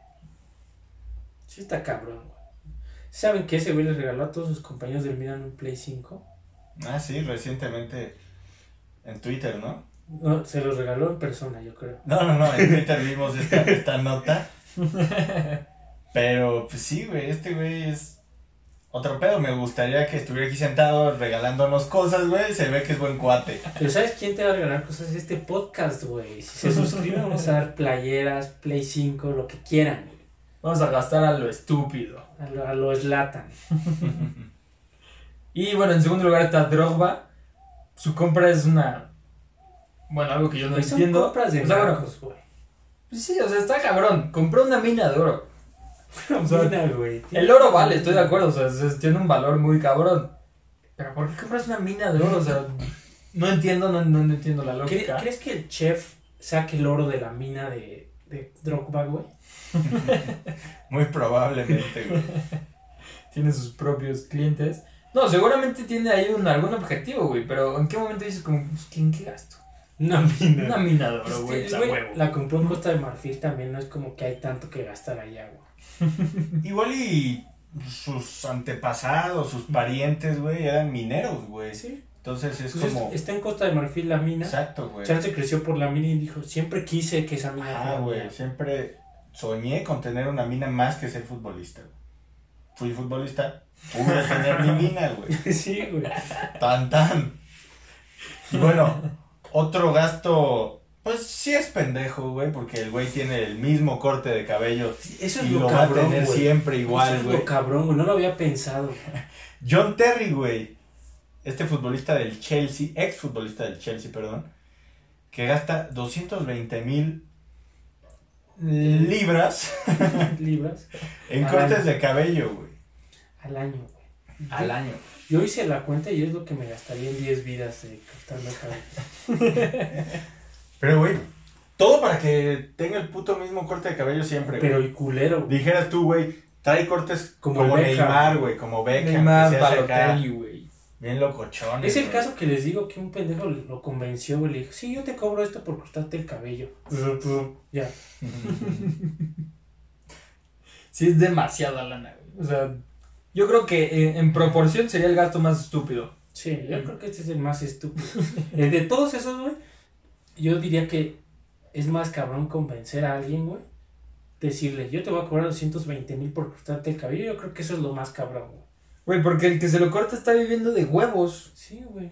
Sí está cabrón, güey. ¿Saben que ese güey le regaló a todos sus compañeros del Milan un Play 5? Ah, sí, recientemente en Twitter, ¿no? No, se los regaló en persona, yo creo. No, no, no, en Twitter vimos esta, esta nota. Pero, pues sí, güey, este güey es otro pedo. Me gustaría que estuviera aquí sentado regalándonos cosas, güey. Se ve que es buen cuate. Pero ¿sabes quién te va a regalar cosas? Este podcast, güey. Si se suscriben, vamos a dar playeras, Play 5, lo que quieran, güey. Vamos a gastar a lo estúpido. A lo, a lo Zlatan. [laughs] Y bueno, en segundo lugar está Drogba. Su compra es una. Bueno, algo que yo no son entiendo. compras de O sea, narcos, güey. pues sí, o sea, está cabrón. Compró una mina de oro. [laughs] [laughs] O sea, Mira, güey. El oro vale, estoy de acuerdo, o sea, es- tiene un valor muy cabrón. Pero ¿por qué compras una mina de oro? O sea, no entiendo, no, no, no entiendo la ¿Cre- lógica. ¿Crees que el chef saque el oro de la mina de, de Drogba, güey? [laughs] Muy probablemente, güey. Tiene sus propios clientes. No, seguramente tiene ahí un, algún objetivo, güey, pero ¿en qué momento dices como, pues, ¿en qué gasto? [laughs] Una mina. Una mina de oro, Este, güey, pues, huevo. la compró en Costa de Marfil también, no es como que hay tanto que gastar allá, güey. [laughs] Igual y sus antepasados, sus parientes, güey, eran mineros, güey. Sí. Entonces es Entonces, como... está en Costa de Marfil la mina. Exacto, güey. Chance creció por la mina y dijo, siempre quise que esa mina Ah, güey, mía". siempre soñé con tener una mina más que ser futbolista. güey. Fui futbolista, pude tener mi [laughs] mina, güey. sí, güey. Tan, tan. Y bueno, otro gasto, pues sí es pendejo, güey, porque el güey tiene el mismo corte de cabello Eso es y lo, lo va a tener güey. siempre Eso igual, es güey. lo cabrón, güey. No lo había pensado. [laughs] John Terry, güey. Este futbolista del Chelsea, ex futbolista del Chelsea, perdón, que gasta 220 mil libras [laughs] Libras [laughs] en Al cortes año. de cabello, güey. al año, güey. Al año. Yo hice la cuenta y es lo que me gastaría en 10 vidas de cortarme el cabello. [laughs] Pero, güey, todo para que tenga el puto mismo corte de cabello siempre, güey. Pero el culero, güey. Dijeras tú, güey, trae cortes Como como, Beckham. Neymar, güey, como Beckham, Neymar, Balotelli, güey. bien locochones. Es el güey. caso que les digo que un pendejo lo convenció, güey. Le dijo, sí, yo te cobro esto por cortarte el cabello. ya. [laughs] Sí, es demasiada lana, güey. O sea, yo creo que eh, en proporción sería el gasto más estúpido. Sí, yo creo que este es el más estúpido. [laughs] El de todos esos, güey, yo diría que es más cabrón convencer a alguien, güey. Decirle, yo te voy a cobrar 220 mil por cortarte el cabello. Yo creo que eso es lo más cabrón, güey. Güey, porque el que se lo corta está viviendo de huevos Sí, güey.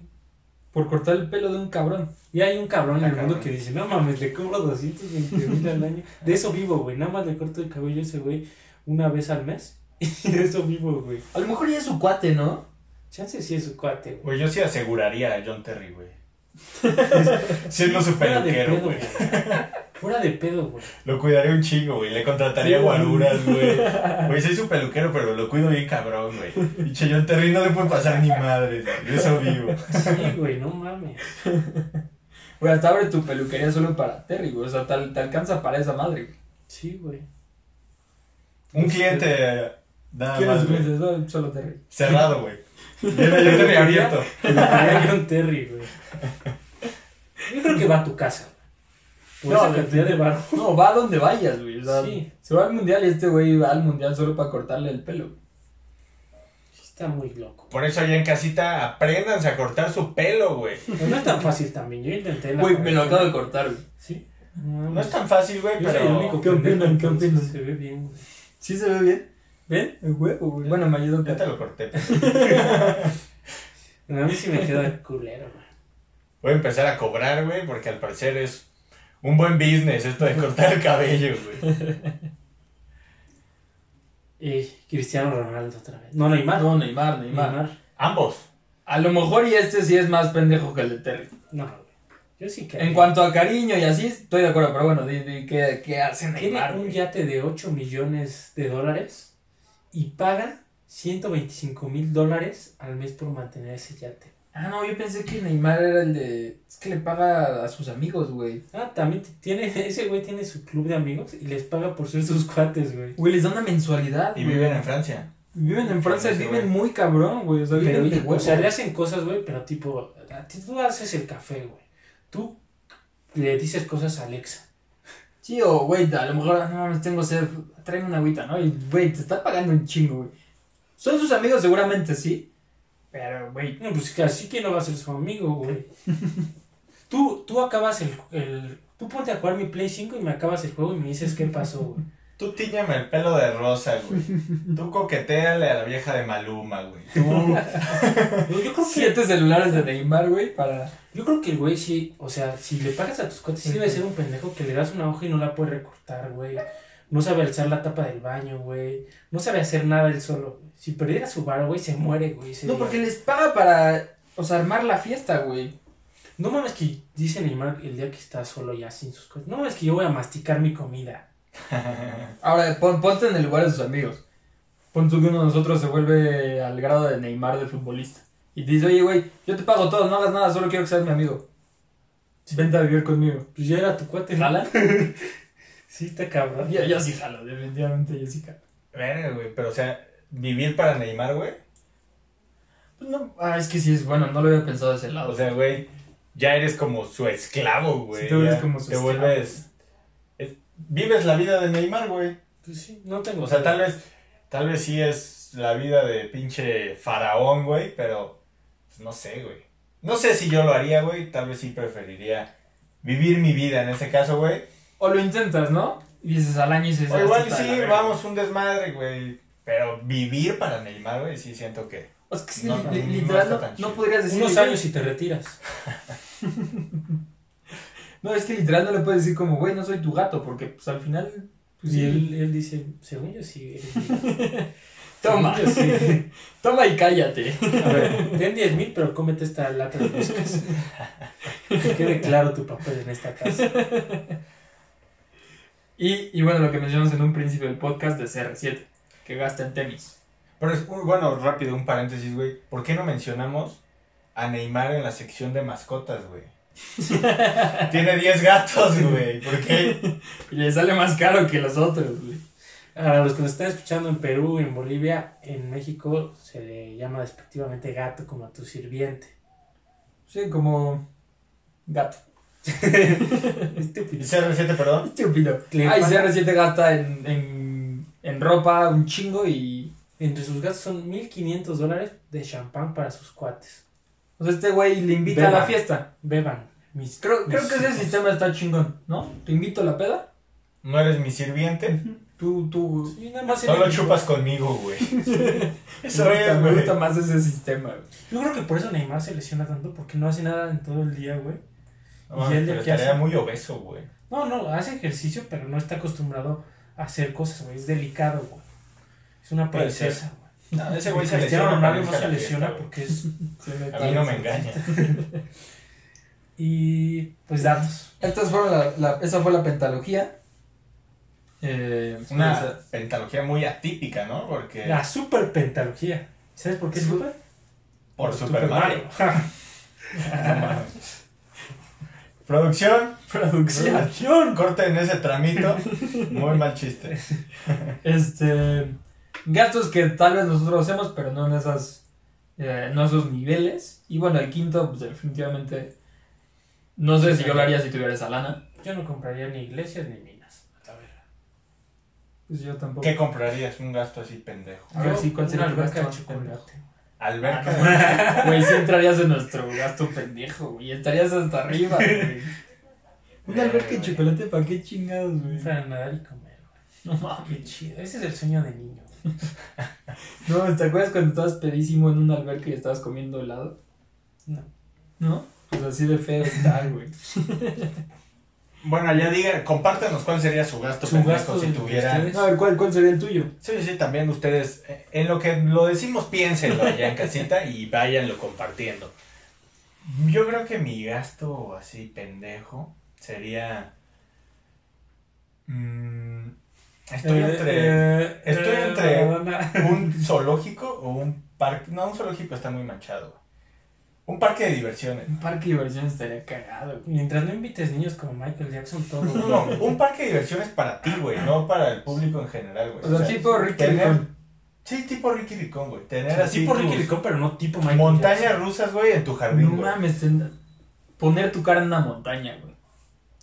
por cortar el pelo de un cabrón. Y hay un cabrón en el mundo que dice, no mames, le cobro 220 mil al año. De eso vivo, güey. Nada más le corto el cabello a ese güey una vez al mes. [laughs] Y de eso vivo, güey. A lo mejor ya es su cuate, ¿no? Chance sí es su cuate, güey. Güey, yo sí aseguraría a John Terry, güey. [laughs] Siendo su Fuera de peluquero, pedo, güey. Fuera de pedo, güey. Lo cuidaría un chingo, güey. Le contrataría Sí, guaruras, güey. [laughs] Güey, soy su peluquero, pero lo cuido bien cabrón, güey. Pinche John Terry no le puede pasar ni madres, güey. De eso vivo. Sí, güey, no mames. Güey, hasta abre tu peluquería solo para Terry, güey. O sea, te, te alcanza para esa madre, güey. Sí, güey. Un cliente nada ¿Quieres más, güey. solo Terry. Cerrado, güey. Viene John Terry abierto. John Terry, güey. Yo creo que va a tu casa. Por No, esa cantidad de bar. No, va a donde vayas, güey. O sea, Sí. se va al mundial y este güey va al mundial solo para cortarle el pelo. Está muy loco. Por eso allá en casita apréndanse a cortar su pelo, güey. No es tan fácil también. Yo intenté la Güey, me lo acabo de cortar, güey. Sí. No es tan fácil, güey, pero... ¿Qué opinan? ¿Qué opinan? Se ve bien, güey. ¿Sí se ve bien? ¿Ven? El huevo, güey. Bueno, me ayudó. Ya te lo corté. [laughs] A mí sí me queda culero, güey. voy a empezar a cobrar, güey, porque al parecer es un buen business esto de cortar el cabello, güey. [laughs] Y Cristiano Ronaldo otra vez. No, Neymar. No, Neymar, Neymar. Neymar. Ambos. A lo mejor y este sí es más pendejo que el de Terry. No, güey. Yo sí que. En cuanto a cariño y así, estoy de acuerdo, pero bueno, ¿qué, qué hace Tiene Neymar? un güey? yate de 8 millones de dólares y paga 125 mil dólares al mes por mantener ese yate. Ah, no, yo pensé que Neymar era el de... Es que le paga a sus amigos, güey. Ah, también tiene, [laughs] ese güey tiene su club de amigos y les paga por ser sus cuates, güey. Güey, les da una mensualidad, Y güey. viven en Francia. Viven en Francia, Ese viven muy cabrón, güey. O sea, Pero, viven de o sea, le hacen cosas, güey, pero tipo, a ti tú haces el café, güey. Tú le dices cosas a Alexa. Sí, o, güey, a lo mejor, no mames, tengo sed, tráeme una agüita, ¿no? Y, güey, te está pagando un chingo, güey. Son sus amigos, seguramente sí. Pero, güey, No, pues así que no va a ser su amigo, güey. [laughs] tú, tú acabas el, el... Tú ponte a jugar mi Play 5 y me acabas el juego y me dices qué pasó, güey. Tú tíñame el pelo de rosa, güey. Tú coqueteale a la vieja de Maluma, güey. Tú... [laughs] Yo creo que siete celulares de Neymar, güey, para... Yo creo que el güey sí, o sea, si le pagas a tus cuates, sí debe ser un pendejo que le das una hoja y no la puede recortar, güey. No sabe alzar la tapa del baño, güey. No sabe hacer nada él solo. Si perdiera su bar, güey, se muere, güey. No, día. porque les paga para, o sea, armar la fiesta, güey. No mames que dice Neymar el día que está solo ya sin sus cosas. No mames que yo voy a masticar mi comida. Ahora, pon- ponte en el lugar de sus amigos. Pon tú que uno de nosotros se vuelve al grado de Neymar de futbolista. Y te dice, oye, güey, yo te pago todo, no hagas nada, solo quiero que seas mi amigo. Vente a vivir conmigo. Pues ya era tu cuate. ¿Jala? [laughs] Sí, está cabrón. Yo, yo sí jalo, definitivamente yo sí jalo. Verga, güey. Pero, o sea, vivir para Neymar, güey. Pues no, ah, es que sí es bueno, no lo había pensado de ese lado. O sea, güey, ya eres como su esclavo, güey. Sí, tú eres como su Te esclavo. vuelves... es- Vives la vida de Neymar, güey. Pues sí, no tengo. O sea, tal vez, tal vez sí es la vida de pinche faraón, güey, pero pues, no sé, güey. No sé si yo lo haría, güey. Tal vez sí preferiría vivir mi vida en ese caso, güey. O lo intentas, ¿no? Y dices al año y dices... O "Ah, igual sí, la verga". vamos un desmadre, güey. Pero vivir para Neymar, güey, sí siento que. O es que sí, No, li- no, li- no literal, no, no podrías decir... Unos años y te retiras. [laughs] No, es que literal no le puedes decir como, güey, no soy tu gato, porque pues al final... Pues, y sí, él, él dice, según yo sí. eres mi gato". [laughs] Toma, yo sí. [laughs] toma y cállate. A ver, ten 10 mil, pero cómete esta lata de moscas. [laughs] Que quede claro tu papel en esta casa. Y, y bueno, lo que mencionamos en un principio del podcast de CR7, que gasta en tenis. Pero es bueno, rápido, un paréntesis, güey. ¿Por qué no mencionamos a Neymar en la sección de mascotas, güey? [laughs] Tiene 10 gatos, güey. ¿Por qué? [laughs] Y le sale más caro que los otros, güey. A los que nos están escuchando en Perú, en Bolivia, en México, se le llama despectivamente gato como a tu sirviente. Sí, como gato. [laughs] Estúpido. CR7, perdón. Estúpido. Le Ay, paga- CR7 gasta en, en, en ropa un chingo y... Entre sus gastos son 1500 dólares de champán para sus cuates. O sea, este güey le invita a la fiesta. Beban. Mis, Creo, creo que ese sistema está chingón, ¿no? Te invito a la peda. No eres mi sirviente. Tú, tú... Sí, nada más Solo chupas conmigo, güey. Eso me, gusta, es, me gusta más ese sistema, güey. Yo creo que por eso Neymar se lesiona tanto, porque no hace nada en todo el día, güey. No, Y él de pero estaría hace? muy obeso, güey. No, no, hace ejercicio, pero no está acostumbrado a hacer cosas, güey. Es delicado, güey. Es una princesa, güey. No, ese güey se Cristiano Ronaldo no se lesiona porque es... [laughs] A mí no me engaña. [laughs] Y pues datos. Estas fueron la, la- esa fue la pentalogía. Eh, Una pentalogía muy atípica, ¿no? Porque La super pentalogía. ¿Sabes por qué es super? por Super Mario. [laughs] No mames. Producción. producción. Corten ese tramito. Muy mal chiste. Este, gastos que tal vez nosotros hacemos, pero no en esas, eh, no esos niveles. Y bueno, el quinto, pues definitivamente, no sé si yo lo haría si tuviera esa lana. Yo no compraría ni iglesias ni minas. A ver. Pues yo tampoco. ¿Qué comprarías? Un gasto así pendejo. A ver, sí, ¿cuál sería alberca gasto de más pendejo? chocolate. Alberca. [laughs] Güey, sí entrarías en nuestro gasto pendejo, güey. Estarías hasta arriba, güey. [laughs] Una alberca de chocolate, ¿para qué chingados, güey? Para nadar y comer, güey. No mames. Qué chido. Ese es el sueño de niño. [laughs] No, ¿te acuerdas cuando estabas pedísimo en una alberca y estabas comiendo helado? No. ¿No? Pues así de feo está, güey. [laughs] Bueno, ya diga, compártanos cuál sería su gasto Su gasto si tuvieran. A ver, ¿cuál, ¿cuál sería el tuyo? Sí, sí, también ustedes, eh, en lo que lo decimos, piénsenlo allá en casita y váyanlo compartiendo. Yo creo que mi gasto así pendejo sería... mm, estoy Eh, entre eh, estoy eh, entre- un zoológico o un parque... No, un zoológico está muy manchado. Un parque de diversiones. Un parque de diversiones estaría cagado. Mientras no invites niños como Michael Jackson, todo. No, un parque de diversiones para ti, güey, no para el público en general, güey. O sea, tipo Ricky tener- Ricón. Sí, tipo Ricky Ricón, güey. Tener así tipo Ricky Ricón, pero no tipo Michael montañas Jackson. rusas, güey, en tu jardín, No mames, poner tu cara en una montaña, güey.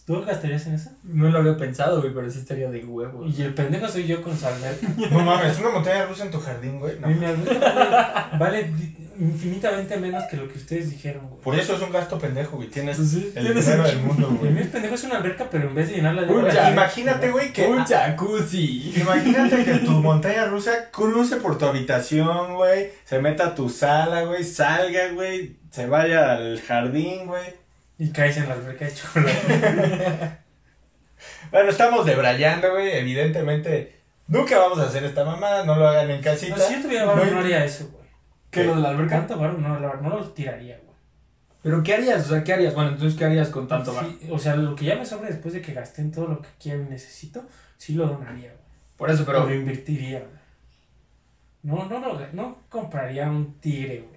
¿Tú gastarías en eso? No lo había pensado, güey, pero sí estaría de huevo. Y el pendejo soy yo con su alberca. [laughs] No mames, una montaña rusa en tu jardín, güey. No. Y mi alberca vale, infinitamente menos que lo que ustedes dijeron, güey. Por eso es un gasto pendejo, güey. Tienes Pues sí, el tienes dinero del mundo, El güey. mío es pendejo es una alberca, pero en vez de llenarla de Un agua, ya- Imagínate, güey, que... Un jacuzzi. Imagínate que tu [laughs] montaña rusa cruce por tu habitación, güey. Se meta a tu sala, güey. Salga, güey. Se vaya al jardín, güey. Y caes en la alberca de chocolate. [laughs] Bueno, estamos debrayando, güey. Evidentemente, nunca vamos a hacer esta mamada. No lo hagan en casita. No, si yo tuviera barro No, no haría eso, güey. ¿Qué, lo de la alberca? Tanto barro no, la- no lo tiraría, güey. ¿Pero qué harías? O sea, ¿qué harías? Bueno, entonces, ¿qué harías con tanto bar? Sí, o sea, lo que ya me sobra después de que gasté en todo lo que quiero y necesito, sí lo donaría, güey. Por eso, Pero pero... lo invertiría, güey. No, no, no, no compraría un tigre, güey.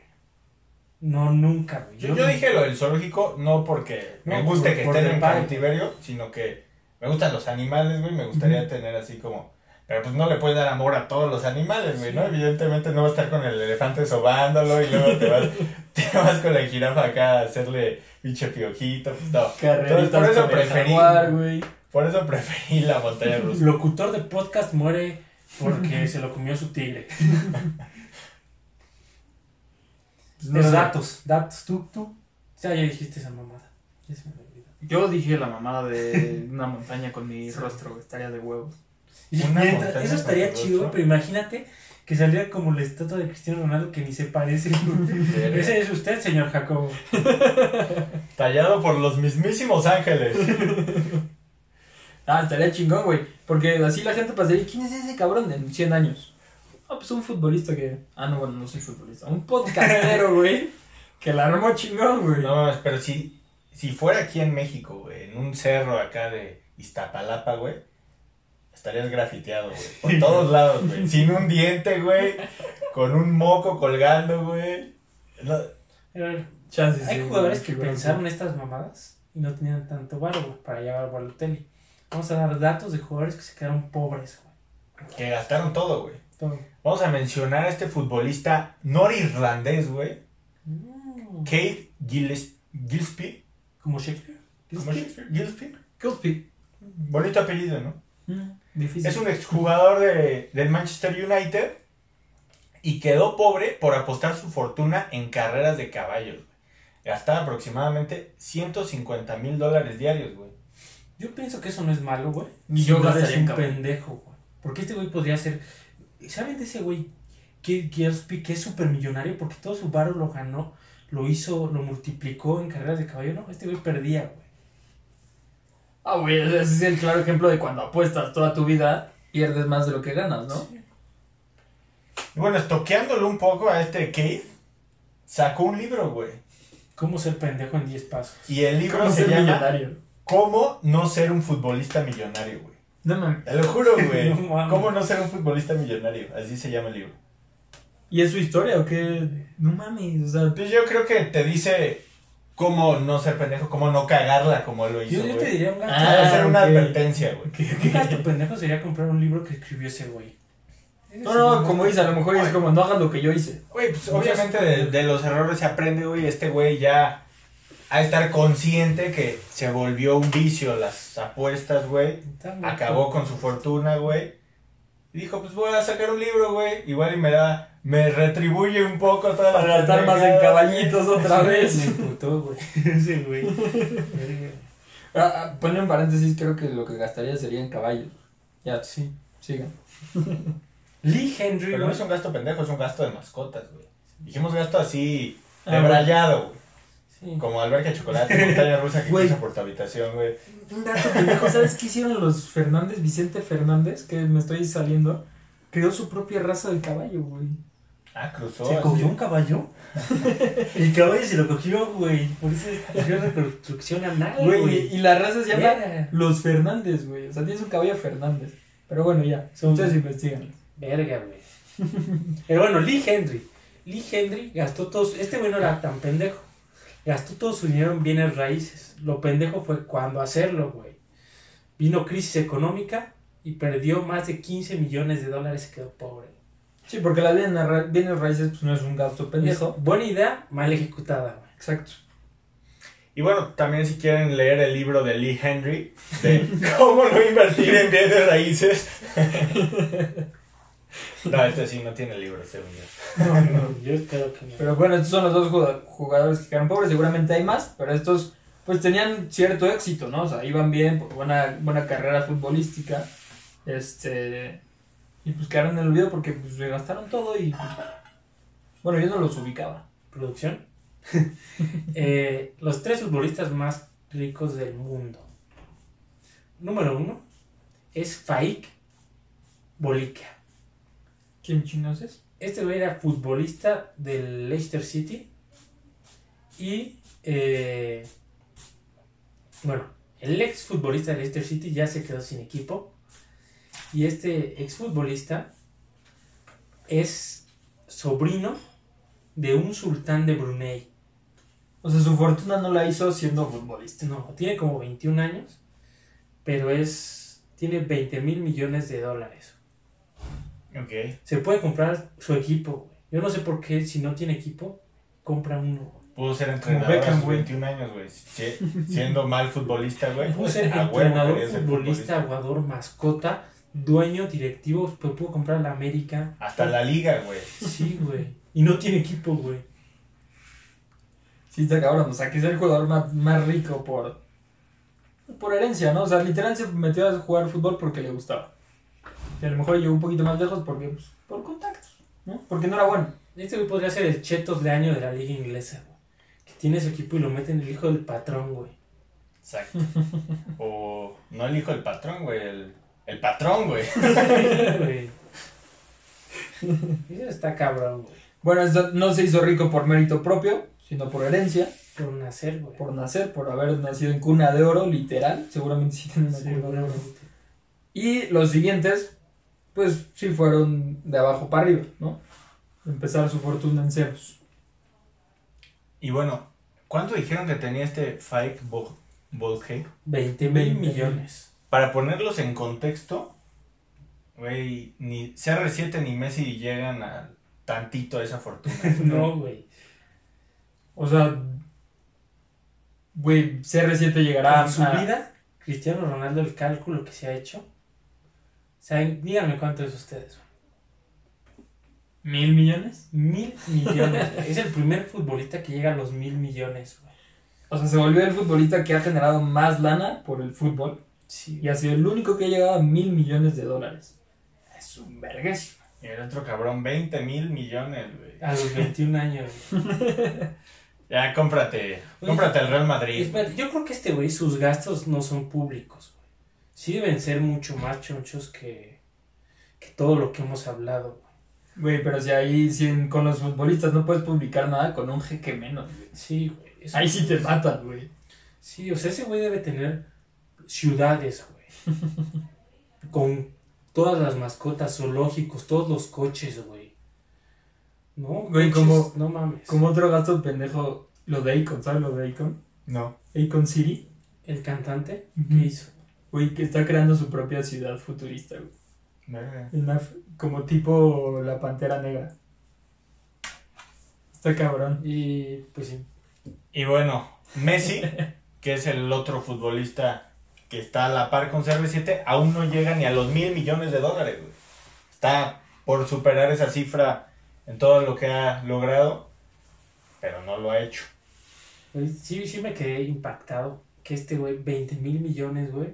No, nunca, güey. Yo, yo dije lo del zoológico no porque me guste por- que por estén en cautiverio, sino que me gustan los animales, güey. Me gustaría tener así como. Pero pues no le puedes dar amor a todos los animales, güey, ¿no? Evidentemente no vas a estar con el elefante sobándolo y luego te vas, [laughs] te vas con la jirafa acá a hacerle pinche piojito, pues no. Entonces, por eso preferí- jaguar, güey. Por eso preferí la montaña rusa. Locutor de podcast muere porque se lo comió su tigre. [laughs] Pues no Pero sé. datos, datos, tú, tú. Ya, ya dijiste esa mamada. Ya se me olvidó. Yo dije la mamada de [laughs] una montaña con mi rostro. Estaría de huevos. Y Una mientras- montaña eso estaría con chido, rostro. pero imagínate que saliera como la estatua de Cristiano Ronaldo que ni se parece. [laughs] Ese es usted, señor Jacobo. [laughs] Tallado por los mismísimos ángeles. Ah, estaría chingón, güey. Porque así la gente pasaría, ¿quién es ese cabrón en 100 años? Ah, pues un futbolista que... Ah, no, bueno, no soy futbolista. Un podcastero, [laughs] güey. Que la armó chingón, güey. No mames, pero si, si fuera aquí en México, güey, en un cerro acá de Iztapalapa, güey, estarías grafiteado, güey. Por todos lados, güey. Sin un diente, güey. Con un moco colgando, güey. No, Chances, Hay sí, jugadores güey, que güey. pensaron estas mamadas y no tenían tanto güey, para llevar a Balotelli. Vamos a dar datos de jugadores que se quedaron pobres, güey. que gastaron todo, güey. Vamos a mencionar a este futbolista norirlandés, güey. Mm. Kate Gilles, Gillespie. Como Shakespeare. ¿Cómo Shakespeare? Gillespie. Gillespie. Bonito apellido, ¿no? Mm, difícil. Es un exjugador de, del Manchester United y quedó pobre por apostar su fortuna en carreras de caballos. güey. Gastaba aproximadamente 150 mil dólares diarios, güey. Yo pienso que eso no es malo, güey. Ni yo gastaría un pendejo, güey. Porque este güey podría ser. ¿Saben de ese güey que Gillespie, que es súper millonario? Porque todo su varo lo ganó, lo hizo, lo multiplicó en carreras de caballo. No, este güey perdía, güey. Ah, güey, ese es el claro ejemplo de cuando apuestas toda tu vida, pierdes más de lo que ganas, ¿no? Y bueno, estoqueándolo un poco a este Kate, sacó un libro, güey. ¿Cómo ser pendejo en 10 pasos? Y el libro ¿Cómo se ser llama millonario? ¿Cómo no ser un futbolista millonario, güey? No mames. Te lo juro, [laughs] güey. No. ¿Cómo no ser un futbolista millonario? Así se llama el libro. ¿Y es su historia o qué? No mames, o sea... Pues yo creo que te dice cómo no ser pendejo, cómo no cagarla como él lo hizo, Yo, yo te diría un gasto. Ah, hacer una ok. advertencia, güey. Un gasto pendejo sería comprar un libro que escribió ese güey. No, no, como dice, a lo mejor es como, no hagas lo que yo hice. Güey, pues obviamente de, de los errores se aprende, güey. Este güey ya a estar consciente que se volvió un vicio las apuestas, güey. Acabó con su fortuna, güey. Y dijo, pues voy a sacar un libro, güey. Igual y me da, me retribuye un poco toda la Para gastar más en caballitos otra Me vez. imputó, güey. [laughs] Ese güey. Ah, ah, ponle en paréntesis, creo que lo que gastaría sería en caballos. Ya, Sí. sigan. [laughs] Lee Henry, Pero no es un gasto pendejo, es un gasto de mascotas, güey. Dijimos gasto así, Ah, debrayado, güey. Sí. Como alberca de chocolate, [laughs] montaña rusa que cruza por tu habitación, güey. Un dato pendejo, ¿sabes qué hicieron los Fernández? Vicente Fernández, que me estoy saliendo, creó su propia raza de caballo, güey. Ah, cruzó. ¿Se cogió un caballo? [laughs] El caballo se lo cogió, güey. Por eso es reproducción anal, Güey, güey. y, la raza se llama. Los Fernández, güey. O sea, tienes un caballo Fernández. Pero bueno, ya, Son- ustedes investigan. Verga, güey. Pero bueno, Lee Henry. Lee Henry gastó todos. Este güey no era tan pendejo. Gastó todo su dinero en bienes raíces. Lo pendejo fue cuando hacerlo, güey. Vino crisis económica y perdió más de 15 millones de dólares y se quedó pobre. Sí, porque la bienes, ra- bienes raíces pues, no es un gasto pendejo. Es buena idea, mal ejecutada, güey. Exacto. Y bueno, también si quieren leer el libro de Lee Henry, de [laughs] cómo no invertir en bienes raíces. [laughs] No, este sí no tiene libro, según yo. No, no, yo espero que no. Pero bueno, estos son los dos jugad- jugadores que quedaron pobres. Seguramente hay más, pero estos pues tenían cierto éxito, ¿no? O sea, iban bien, por buena, buena carrera futbolística. Este. Y pues quedaron en el olvido porque pues se gastaron todo y. pues, bueno, yo no los ubicaba. producción. [laughs] Eh, los tres futbolistas más ricos del mundo. Número uno es Faik Bolica. ¿Quién chinos es? Este güey era futbolista del Leicester City. Y, eh, bueno, el ex futbolista del Leicester City ya se quedó sin equipo. Y este ex futbolista es sobrino de un sultán de Brunei. O sea, su fortuna no la hizo siendo futbolista. No, tiene como 21 años, pero es tiene 20 mil millones de dólares. Ok. Se puede comprar su equipo. Yo no sé por qué si no tiene equipo, compra uno. Pudo ser entrenador Beckham, a sus güey. 21 años, güey. Si- siendo mal futbolista, güey. Pudo ser entrenador, ser futbolista, jugador, mascota, dueño, directivo, pues pudo comprar la América. Hasta la liga, güey. Sí, güey. Y no tiene equipo, güey. Sí, está cabrón. O sea, que es el jugador más, más rico por. Por herencia, ¿no? O sea, literal se metió a jugar fútbol porque le gustaba. Y a lo mejor llegó un poquito más lejos porque, pues, por contactos, ¿no? Porque no era bueno. Este güey podría ser el Chetos de año de la liga inglesa, güey. Que tiene su equipo y lo mete en el hijo del patrón, güey. Exacto. O no el hijo del patrón, güey. El, el patrón, güey. [laughs] Eso está cabrón, güey. Bueno, esto no se hizo rico por mérito propio, sino por herencia, Por nacer, güey. por nacer, por haber nacido en cuna de oro, literal. Seguramente sí tienen una cuna de oro. Y los siguientes, pues sí fueron de abajo para arriba, ¿no? Empezar su fortuna en ceros. Y bueno, ¿cuánto dijeron que tenía este Fike Bolge? 20 mil 20 mil. millones. Para ponerlos en contexto, güey, ni CR7 ni Messi llegan a tantito a esa fortuna. [laughs] No, güey. O sea, güey, CR7 llegará En su a- vida, Cristiano Ronaldo, el cálculo que se ha hecho. ¿Saben? Díganme cuánto es ustedes. güey. mil millones. Mil millones. es el primer futbolista que llega a los mil millones, güey. O sea, se volvió el futbolista que ha generado más lana por el fútbol Sí, y ha sido el único que ha llegado a mil millones de dólares. Es un vergués. Y el otro cabrón, 20 mil millones, güey. a los 21 años. güey. Ya, cómprate, cómprate el Real Madrid. Espérate, yo creo que este güey, sus gastos no son públicos. Sí deben ser mucho más chonchos que, que todo lo que hemos hablado, güey. Pero si ahí si en- con los futbolistas no puedes publicar nada, con un jeque menos, güey. Sí, güey. Ahí sí te matan, güey. Sí, o sea, ese güey debe tener ciudades, güey. [laughs] Con todas las mascotas, zoológicos, todos los coches, güey. ¿No? Güey, Coches, como- No mames. Como otro gasto pendejo, lo de Akon, ¿sabes lo de Akon? No. Akon City. El cantante, Ujú. ¿qué hizo? Güey, que está creando su propia ciudad futurista, güey. Af- como tipo la Pantera Negra. Está cabrón. Y pues sí. Y bueno, Messi, [laughs] que es el otro futbolista que está a la par con CR7, aún no llega ni a los mil millones de dólares, güey. Está por superar esa cifra en todo lo que ha logrado, pero no lo ha hecho. Güey, Sí, sí me quedé impactado. Que este güey, 20 mil millones, güey.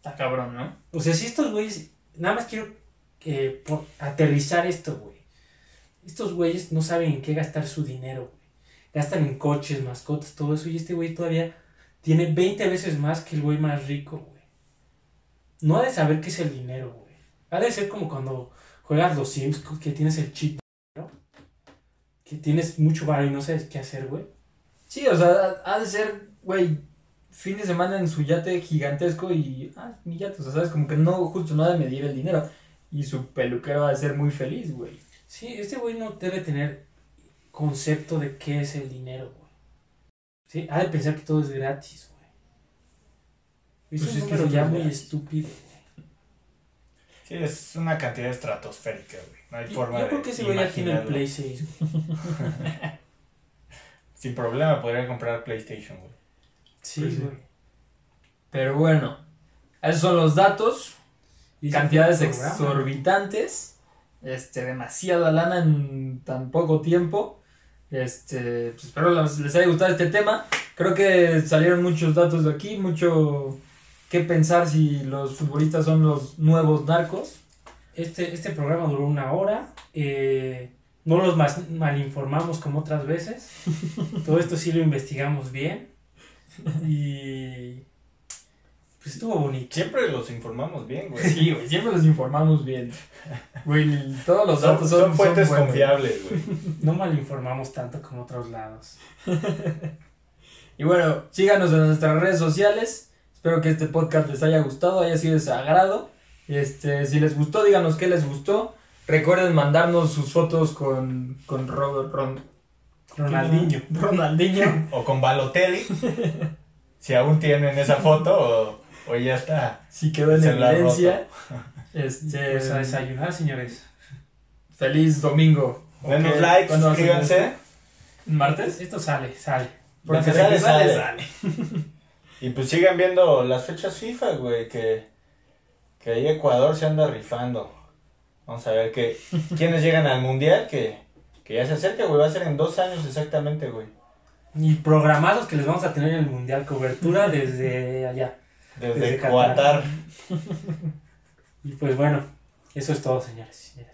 Está cabrón, ¿no? O sea, si estos güeyes. Nada más quiero que por- aterrizar esto, güey. Estos güeyes no saben en qué gastar su dinero, güey. gastan en coches, mascotas, todo eso, y este güey todavía tiene 20 veces más que el güey más rico, güey. No ha de saber qué es el dinero, güey. Ha de ser como cuando juegas los Sims, que tienes el chip, ¿no? Que tienes mucho barro y no sabes qué hacer, güey. Sí, o sea, ha de ser, güey, fin de semana en su yate gigantesco y, ah, mi yate, o sea, sabes, como que no, justo no ha de medir el dinero. Y su peluquero va a ser muy feliz, güey. Sí, este güey no debe tener concepto de qué es el dinero, güey. Sí, ha de pensar que todo es gratis, güey. Es Pues un es que número ya muy gratis. estúpido, güey. Sí, es una cantidad estratosférica, güey. No hay Yo, forma yo de creo que ese güey ya tiene el imaginarlo. Play 6, güey. [laughs] Sin problema podría comprar PlayStation, güey. Sí, Pues sí. güey. Pero bueno, esos son los datos. Y cantidades exorbitantes. Este, demasiada lana en tan poco tiempo. Este, pues espero les haya gustado este tema. Creo que salieron muchos datos de aquí, mucho que pensar si los futbolistas son los nuevos narcos. Este, este programa duró una hora. eh, no los malinformamos como otras veces. [laughs] Todo esto sí lo investigamos bien. [laughs] Y. Pues estuvo bonito. Siempre los informamos bien, güey. Sí, güey, siempre los informamos bien. Güey, todos los Son, datos son son, fuentes confiables, güey. No malinformamos tanto como otros lados. [laughs] Y bueno, síganos en nuestras redes sociales. Espero que este podcast les haya gustado, haya sido de su agrado. Este, si les gustó, díganos qué les gustó. Recuerden mandarnos sus fotos con, con Robert Ron- Ronaldinho. Ronaldinho. O con Balotelli. si aún tienen esa foto o, o ya está. Si quedó en evidencia. Este, Pues a desayunar, señores. feliz domingo. Denos Ok, like, ¿cuándo va a ser suscríbanse. ¿Martes? Esto sale, sale. Porque sale, sale, sale. Y pues sigan viendo las fechas FIFA, güey, que, que ahí Ecuador se anda rifando. Vamos a ver que, quiénes llegan al Mundial, que, que ya se acerca, güey, va a ser en dos años exactamente, güey. Y programados que les vamos a tener en el Mundial. Cobertura desde allá. Desde Desde Qatar. Y pues bueno, eso es todo, señores y señores.